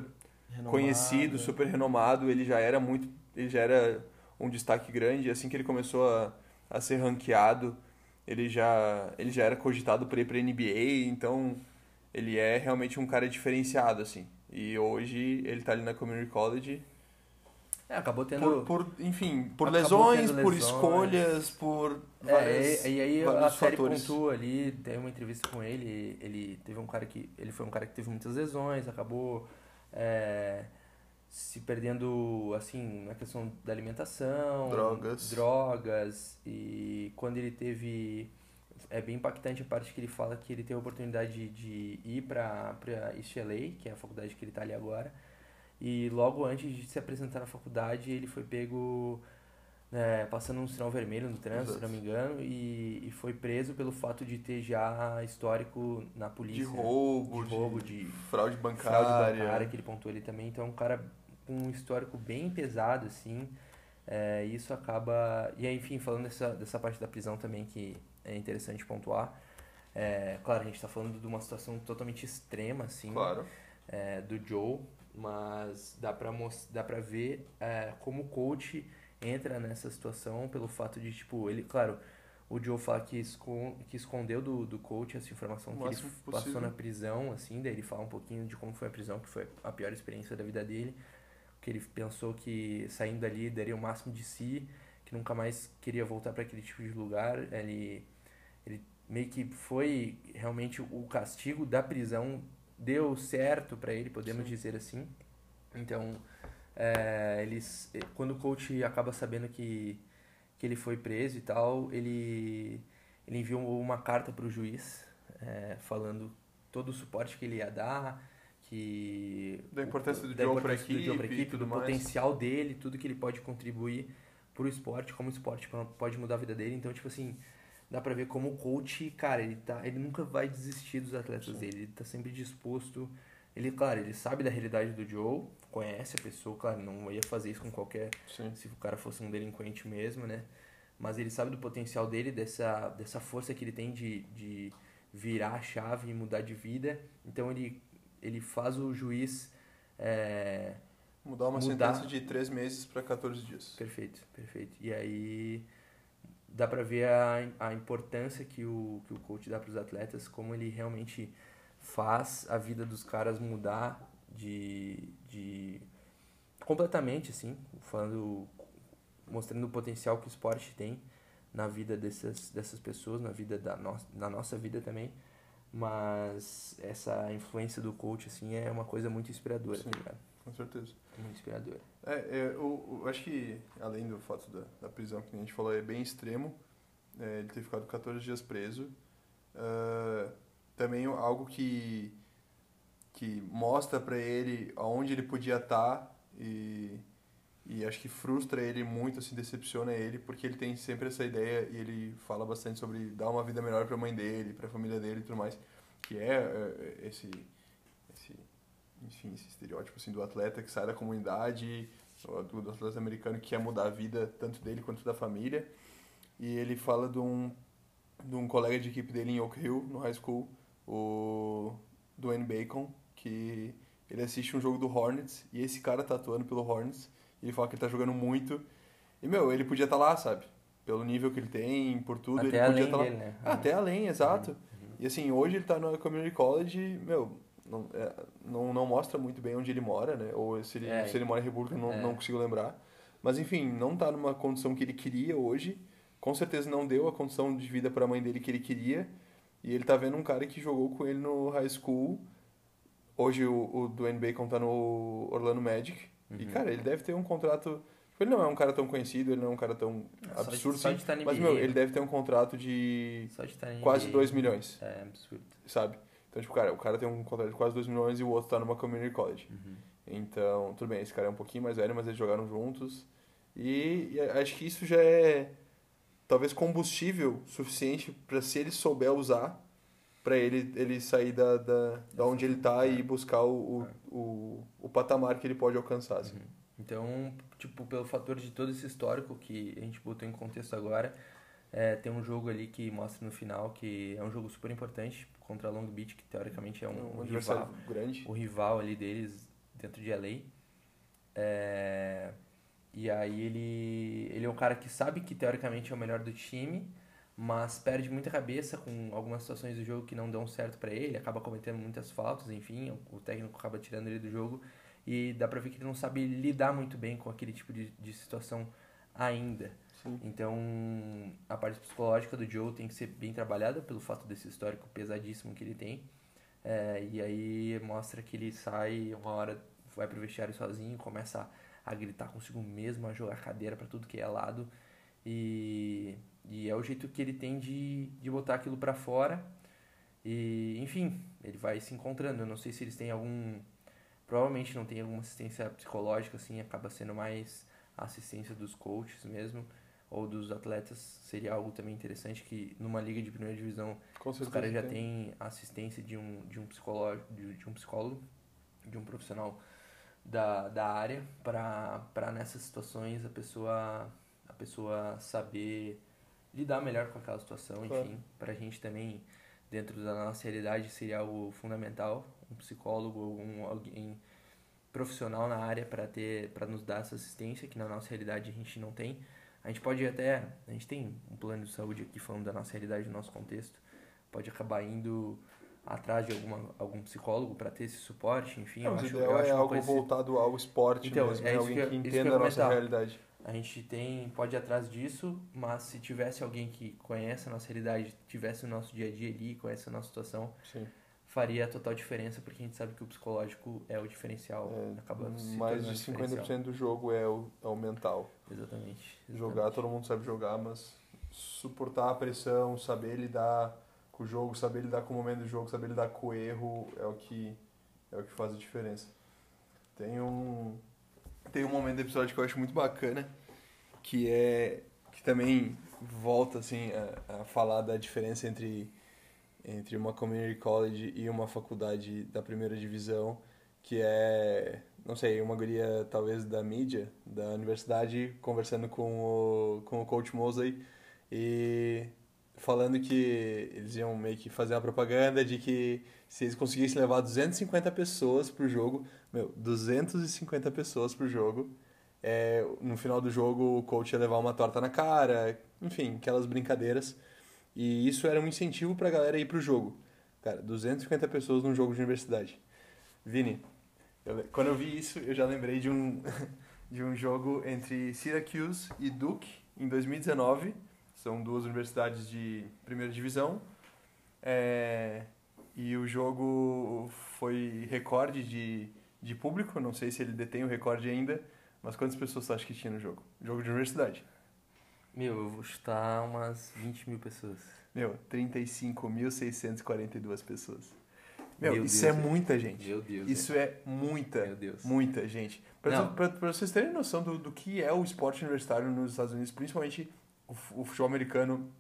conhecido, super renomado. Ele já era muito. Ele já era um destaque grande. Assim que ele começou a, a ser ranqueado, ele já, ele já era cogitado para ir para NBA. Então, ele é realmente um cara diferenciado, assim. E hoje ele tá ali na Community College É, acabou tendo... por, por enfim, por lesões, tendo por lesões. escolhas, por várias, É, e, e aí a série fatores. pontua ali, tem uma entrevista com ele, ele teve um cara que. Ele foi um cara que teve muitas lesões, acabou é, se perdendo assim na questão da alimentação, Drogas. drogas, e quando ele teve. É bem impactante a parte que ele fala que ele teve a oportunidade de, de ir para East LA, que é a faculdade que ele tá ali agora, E logo antes de se apresentar na faculdade, ele foi pego é, passando um sinal vermelho no trânsito, se não me engano, e, e foi preso pelo fato de ter já histórico na polícia. De roubo, de, roubo, de, fraude bancária. fraude bancária, que ele pontuou ali também. Então, é um cara com um histórico bem pesado, assim. É, isso acaba. E aí, enfim, falando dessa, dessa parte da prisão também, que é interessante pontuar. É, claro, a gente está falando de uma situação totalmente extrema, assim, Claro. é, do Joe, mas dá pra, dá pra ver é, como o coach entra nessa situação pelo fato de, tipo, ele, claro, o Joe fala que, escon que escondeu do, do coach essa informação O que ele máximo passou possível. na prisão, assim, daí ele fala um pouquinho de como foi a prisão, que foi a pior experiência da vida dele, que ele pensou que saindo dali daria o máximo de si, que nunca mais queria voltar para aquele tipo de lugar, ele, ele meio que foi realmente o castigo da prisão deu certo para ele, podemos Sim. dizer assim. Então, é, eles, eh, quando o coach acaba sabendo que, que ele foi preso e tal, ele, ele enviou uma carta para o juiz é, falando todo o suporte que ele ia dar, que Da importância do da Joe pra equipe equipe, do mais. potencial dele, tudo que ele pode contribuir pro esporte, como o esporte pode mudar a vida dele. Então, tipo assim, dá pra ver como o coach, cara, ele tá, ele nunca vai desistir dos atletas Sim. dele, ele tá sempre disposto. Ele, claro, ele sabe da realidade do Joe, conhece a pessoa, claro, não ia fazer isso com qualquer Sim. se o cara fosse um delinquente mesmo, né? Mas ele sabe do potencial dele, dessa, dessa força que ele tem de, de virar a chave e mudar de vida. Então ele, ele faz o juiz. É... Mudar uma Mudar. sentença de 3 meses para 14 dias. Perfeito, perfeito. E aí dá pra ver a, a importância que o, que o coach dá pros atletas, como ele realmente faz a vida dos caras mudar de, de completamente, assim, falando, mostrando o potencial que o esporte tem na vida dessas, dessas pessoas, na vida da nossa, na nossa vida também. Mas essa influência do coach, assim, é uma coisa muito inspiradora, Sim. tá ligado? Com certeza. Muito inspiradora. É, é, eu, eu acho que, além do fato da, da prisão, que a gente falou, é bem extremo, é, ele ter ficado 14 dias preso, ah, também algo que, que mostra pra ele aonde ele podia estar e, e acho que frustra ele muito, assim, decepciona ele, porque ele tem sempre essa ideia e ele fala bastante sobre dar uma vida melhor pra mãe dele, pra família dele e tudo mais, que é, é, esse, esse enfim, esse estereótipo assim, do atleta que sai da comunidade, do, do atleta americano que quer mudar a vida tanto dele quanto da família. E ele fala de um, de um colega de equipe dele em Oak Hill, no high school, o Dwayne Bacon, que ele assiste um jogo do Hornets e esse cara tá atuando pelo Hornets ele fala que ele tá jogando muito. E, meu, ele podia estar lá, sabe? Pelo nível que ele tem, por tudo, Até ele podia estar lá. dele, né? Ah, Até além, exato. E assim, hoje ele tá no Community College, meu, não, é, não, não mostra muito bem onde ele mora, né? Ou se ele, É. se ele mora em República, não, É. não consigo lembrar. Mas enfim, não tá numa condição que ele queria hoje. Com certeza não deu a condição de vida para a mãe dele que ele queria. E ele tá vendo um cara que jogou com ele no high school. Hoje o, o Dwayne Bacon tá no Orlando Magic. E, Uhum. cara, ele deve ter um contrato. tipo, Ele não é um cara tão conhecido, ele não é um cara tão Só de- absurdo. só de assim, estar na mas, meu, ele deve ter um contrato de Só de em quase NBA, 2 milhões É absurdo. sabe? Então, tipo, cara, o cara tem um contrato de quase 2 milhões e o outro tá numa community college. Uhum. Então, tudo bem, esse cara é um pouquinho mais velho, mas eles jogaram juntos. E, e acho que isso já é talvez combustível suficiente para se ele souber usar, para ele, ele sair da, da, da onde ele tá e buscar o, o, o, o patamar que ele pode alcançar. Assim. Então, tipo, pelo fator de todo esse histórico que a gente botou em contexto agora, é, tem um jogo ali que mostra no final que é um jogo super importante contra a Long Beach, que teoricamente é um, um um rival, grande. o rival ali deles dentro de LA. É, e aí ele, ele é um cara que sabe que teoricamente é o melhor do time, mas perde muita cabeça com algumas situações do jogo que não dão certo pra ele, acaba cometendo muitas faltas, enfim, o, o técnico acaba tirando ele do jogo e dá pra ver que ele não sabe lidar muito bem com aquele tipo de, de situação ainda. Sim. Então, a parte psicológica do Joe tem que ser bem trabalhada pelo fato desse histórico pesadíssimo que ele tem. É, e aí mostra que ele sai uma hora, vai pro vestiário sozinho, começa a, a gritar consigo mesmo, a jogar cadeira para tudo que é lado. E, e é o jeito que ele tem de, de botar aquilo para fora. E, enfim, ele vai se encontrando. Eu não sei se eles têm algum Provavelmente não tem alguma assistência psicológica, assim, acaba sendo mais a assistência dos coaches mesmo, ou dos atletas. Seria algo também interessante que numa liga de primeira divisão Com os caras já tem. têm assistência de um, de um psicólogo, de, de um psicólogo, de um profissional da, da área para nessas situações a pessoa a pessoa saber lidar melhor com aquela situação, Claro. enfim, pra gente também dentro da nossa realidade seria algo fundamental, um psicólogo um alguém profissional na área para ter para nos dar essa assistência que na nossa realidade a gente não tem. A gente pode até, a gente tem um plano de saúde aqui falando da nossa realidade, do nosso contexto, pode acabar indo atrás de alguma, algum psicólogo para ter esse suporte, enfim, Não, eu acho, eu é algo voltado ao esporte Então, mesmo, é né? alguém que que entenda a nossa realidade. A gente tem pode ir atrás disso, mas se tivesse alguém que conhece a nossa realidade, tivesse o nosso dia a dia ali, conhece a nossa situação, Sim. faria total diferença, porque a gente sabe que o psicológico é o diferencial, acaba se É, mais de diferencial. 50% do jogo é o, é o mental. Exatamente. Jogar, exatamente. todo mundo sabe jogar, mas suportar a pressão, saber lidar com o jogo, saber lidar com o momento do jogo, saber lidar com o erro é o que é o que faz a diferença. Tem um tem um momento do episódio que eu acho muito bacana, que é que também volta assim a, a falar da diferença entre entre uma community college e uma faculdade da primeira divisão, que é, não sei, uma guria talvez da mídia, da universidade, conversando com o, com o coach Mosley e falando que eles iam meio que fazer a propaganda de que se eles conseguissem levar 250 pessoas pro jogo, meu, 250 pessoas pro jogo, é, no final do jogo o coach ia levar uma torta na cara, enfim, aquelas brincadeiras. E isso era um incentivo pra galera ir pro jogo. Cara, 250 pessoas num jogo de universidade. Vini, eu quando eu vi isso, eu já lembrei de um, <laughs> de um jogo entre Syracuse e Duke em 2019. São duas universidades de primeira divisão. É, e o jogo foi recorde de, de público. Não sei se ele detém o recorde ainda. Mas quantas pessoas você acha que tinha no jogo? Jogo de universidade. Meu, eu vou chutar umas 20 mil pessoas. Meu, 35.642 pessoas. Meu, Meu isso Deus, é muita gente. Meu Deus. Isso é muita, Meu Deus. muita gente. Pra vocês terem noção do, do que é o esporte universitário nos Estados Unidos, principalmente o, o futebol americano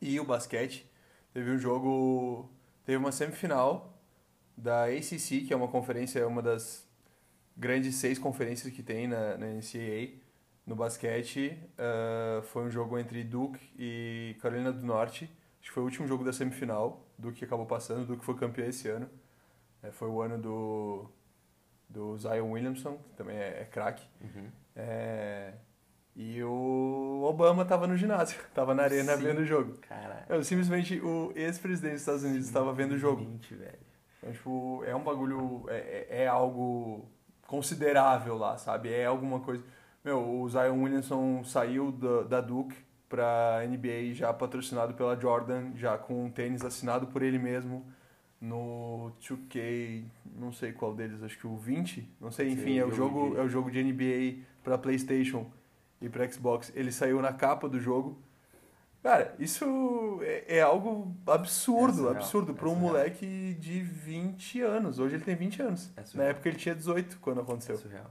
e o basquete, teve um jogo, teve uma semifinal da ACC, que é uma conferência, uma das grandes seis conferências que tem na, na NCAA no basquete. ah, foi um jogo entre Duke e Carolina do Norte. Acho que foi o último jogo da semifinal. Duke acabou passando, Duke foi campeão esse ano. É, foi o ano do, do Zion Williamson, que também é, é craque. Uhum. É, e o Obama tava no ginásio, <laughs> tava na arena Sim. vendo o jogo. Caralho. Eu, simplesmente o ex-presidente dos Estados Unidos estava vendo o jogo. Velho. Então, tipo, é um bagulho, é, é, é algo considerável lá, sabe? É alguma coisa. Meu, o Zion Williamson saiu da, da Duke pra NBA já patrocinado pela Jordan, já com um tênis assinado por ele mesmo no 2K, não sei qual deles, acho que o 20, não sei, Sim, enfim, é o jogo é o jogo de NBA pra PlayStation e pra Xbox. Ele saiu na capa do jogo. Cara, isso é, é algo absurdo, É surreal, absurdo é pra um moleque de 20 anos. Hoje ele tem 20 anos. É Na época ele tinha 18 quando É aconteceu. surreal.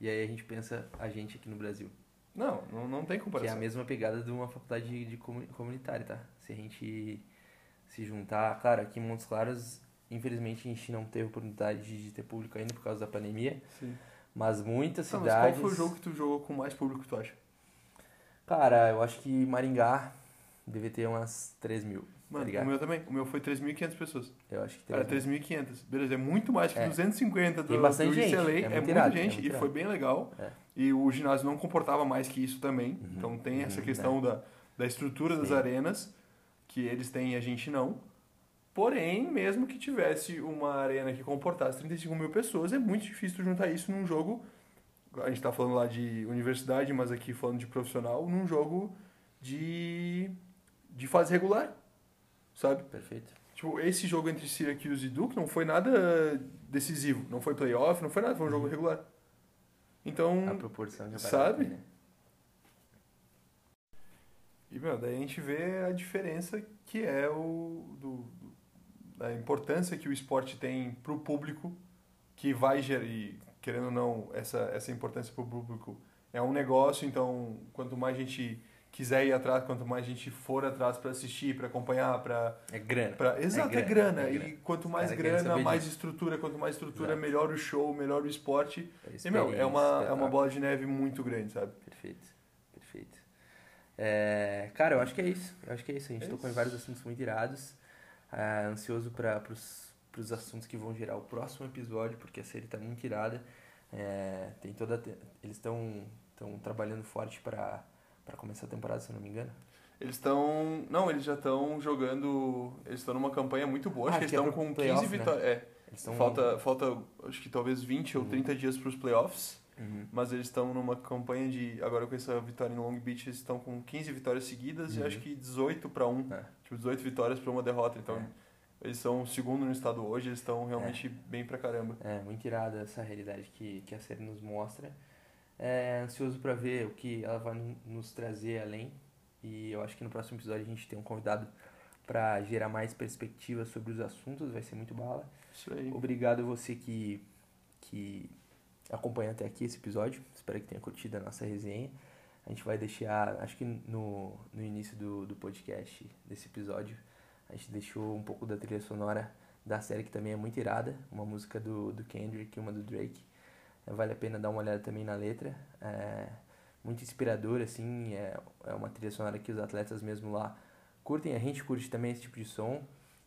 E aí a gente pensa a gente aqui no Brasil. Não, não, não tem Que é a comparação. mesma pegada de uma faculdade de, de comuni- comunitária, tá? Se a gente se juntar, claro, aqui em Montes Claros, infelizmente a gente não teve oportunidade de ter público ainda por causa da pandemia, Sim. mas muitas Tá, mas cidades. qual foi o jogo que tu jogou com mais público, tu acha? Cara, eu acho que Maringá deve ter umas 3 mil, tá Mano, o ligado? meu também. O meu foi 3.500 pessoas. Eu acho que 3 mil. 3.500. Beleza, é muito mais que É. 250 do, Tem bastante do gente, UCLA. é É, muita irado, é gente muito e irado. foi bem legal. É. E o ginásio não comportava mais que isso também. Uhum, Então tem essa uhum, questão da, da estrutura das Sim. arenas, que eles têm e a gente não. Porém, mesmo que tivesse uma arena que comportasse 35 mil pessoas, é muito difícil juntar isso num jogo. A gente tá falando lá de universidade, mas aqui falando de profissional, num jogo de, de fase regular. Sabe? Perfeito. Tipo, esse jogo entre Syracuse e Duke não foi nada decisivo. Não foi playoff, não foi nada, foi um jogo regular. Então, A proporção já sabe? né? E, meu, daí a gente vê a diferença que é o... Do, do- da importância que o esporte tem pro público que vai gerar, e, querendo ou não, essa, essa importância para o público é um negócio, então quanto mais gente quiser ir atrás, quanto mais gente for atrás para assistir, para acompanhar, para É grana. Pra, exato, é grana. é grana. E quanto mais grana, mais disso. estrutura. Quanto mais estrutura, Exato. melhor o show, melhor o esporte. É E, meu, é uma, é uma espetáculo. bola de neve muito grande, sabe? Perfeito, perfeito. É, cara, eu acho que é isso. Eu acho que é isso. A gente É tocou em vários assuntos muito irados. Ah, ansioso para os assuntos que vão gerar o próximo episódio, porque a série tá muito irada. É, tem toda eles estão estão trabalhando forte para para começar a temporada, se eu não me engano. Eles estão. Não, eles já estão jogando. Eles estão numa campanha muito boa. Ah, Acho que eles que é estão pro com playoff, 15 né? vitórias. É, Eles estão falta, falta, acho que talvez 20 ou 30 dias para os playoffs. Uhum. Mas eles estão numa campanha de. Agora com essa vitória em Long Beach, eles estão com 15 vitórias seguidas e Uhum. acho que 18 para 1. É. Tipo, 18 vitórias para uma derrota. Então, É. eles são o segundo no estado hoje, eles estão realmente bem pra caramba. É, muito irada essa realidade que, que a série nos mostra. É, ansioso para ver o que ela vai no- nos trazer além. E eu acho que no próximo episódio a gente tem um convidado para gerar mais perspectivas sobre os assuntos, vai ser muito bala. Isso aí. Obrigado a você que, que acompanha até aqui esse episódio. Espero que tenha curtido a nossa resenha. A gente vai deixar, acho que no, no início do, do podcast desse episódio, a gente deixou um pouco da trilha sonora da série, que também é muito irada. Uma música do, do Kendrick e uma do Drake. É, vale a pena dar uma olhada também na letra. É muito inspiradora, assim. É, é uma trilha sonora que os atletas mesmo lá curtem. A gente curte também esse tipo de som.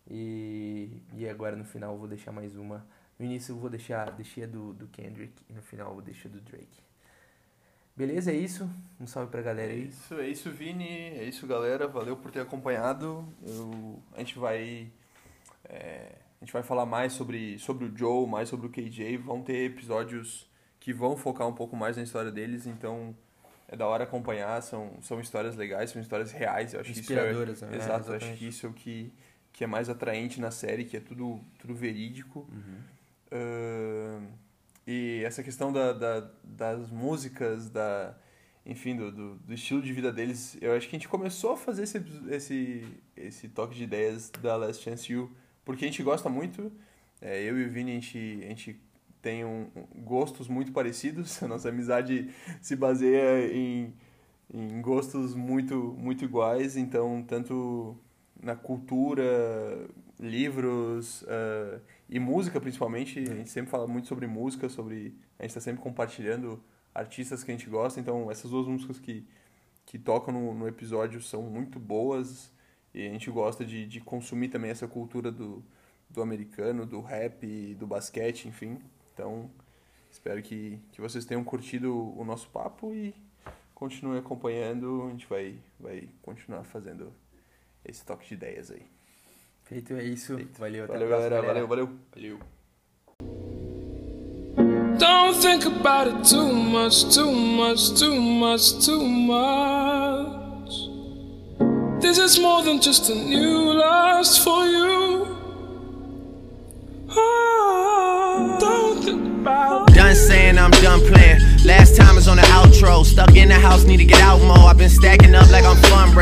E, e agora no final eu vou deixar mais uma. No início eu vou deixar, deixei a do, do Kendrick e no final eu vou deixar do Drake. Beleza, é isso. Um salve pra galera É aí. isso, é isso, Vini. É isso, galera. Valeu por ter acompanhado. Eu, a gente vai. é, a gente vai falar mais sobre, sobre o Joe, mais sobre o KJ. Vão ter episódios que vão focar um pouco mais na história deles, então é da hora acompanhar. São, são histórias legais, são histórias reais. Eu acho que isso é, Inspiradoras, né? Exato, eu acho que isso é o que, que é mais atraente na série, que é tudo, tudo verídico. Uhum. Ahn, e essa questão da, da- das músicas, da, enfim, do, do, do estilo de vida deles, eu acho que a gente começou a fazer esse, esse, esse toque de ideias da Last Chance You, porque a gente gosta muito, é, eu e o Vini, a gente, a gente tem um, gostos muito parecidos, <laughs> a nossa amizade se baseia em, em gostos muito, muito iguais, então, tanto na cultura, livros ah, e música principalmente. A gente sempre fala muito sobre música, sobre a gente está sempre compartilhando artistas que a gente gosta. Então essas duas músicas que, que tocam no, no episódio são muito boas e a gente gosta de, de consumir também essa cultura do, do americano, do rap, do basquete, enfim. Então espero que, que vocês tenham curtido o nosso papo e continuem acompanhando. A gente vai, vai continuar fazendo esse toque de ideias aí. Feito é isso. Valeu, até Valeu, a próxima, galera. Valeu, valeu. Valeu. Don't think about it too much, too much, too much, too much. This is more than just a new lust for you. Ah, don't think about Done saying I'm done playing. Last time is on the outro. Stuck in the house, need to get out more. I've been stacking up like I'm fun.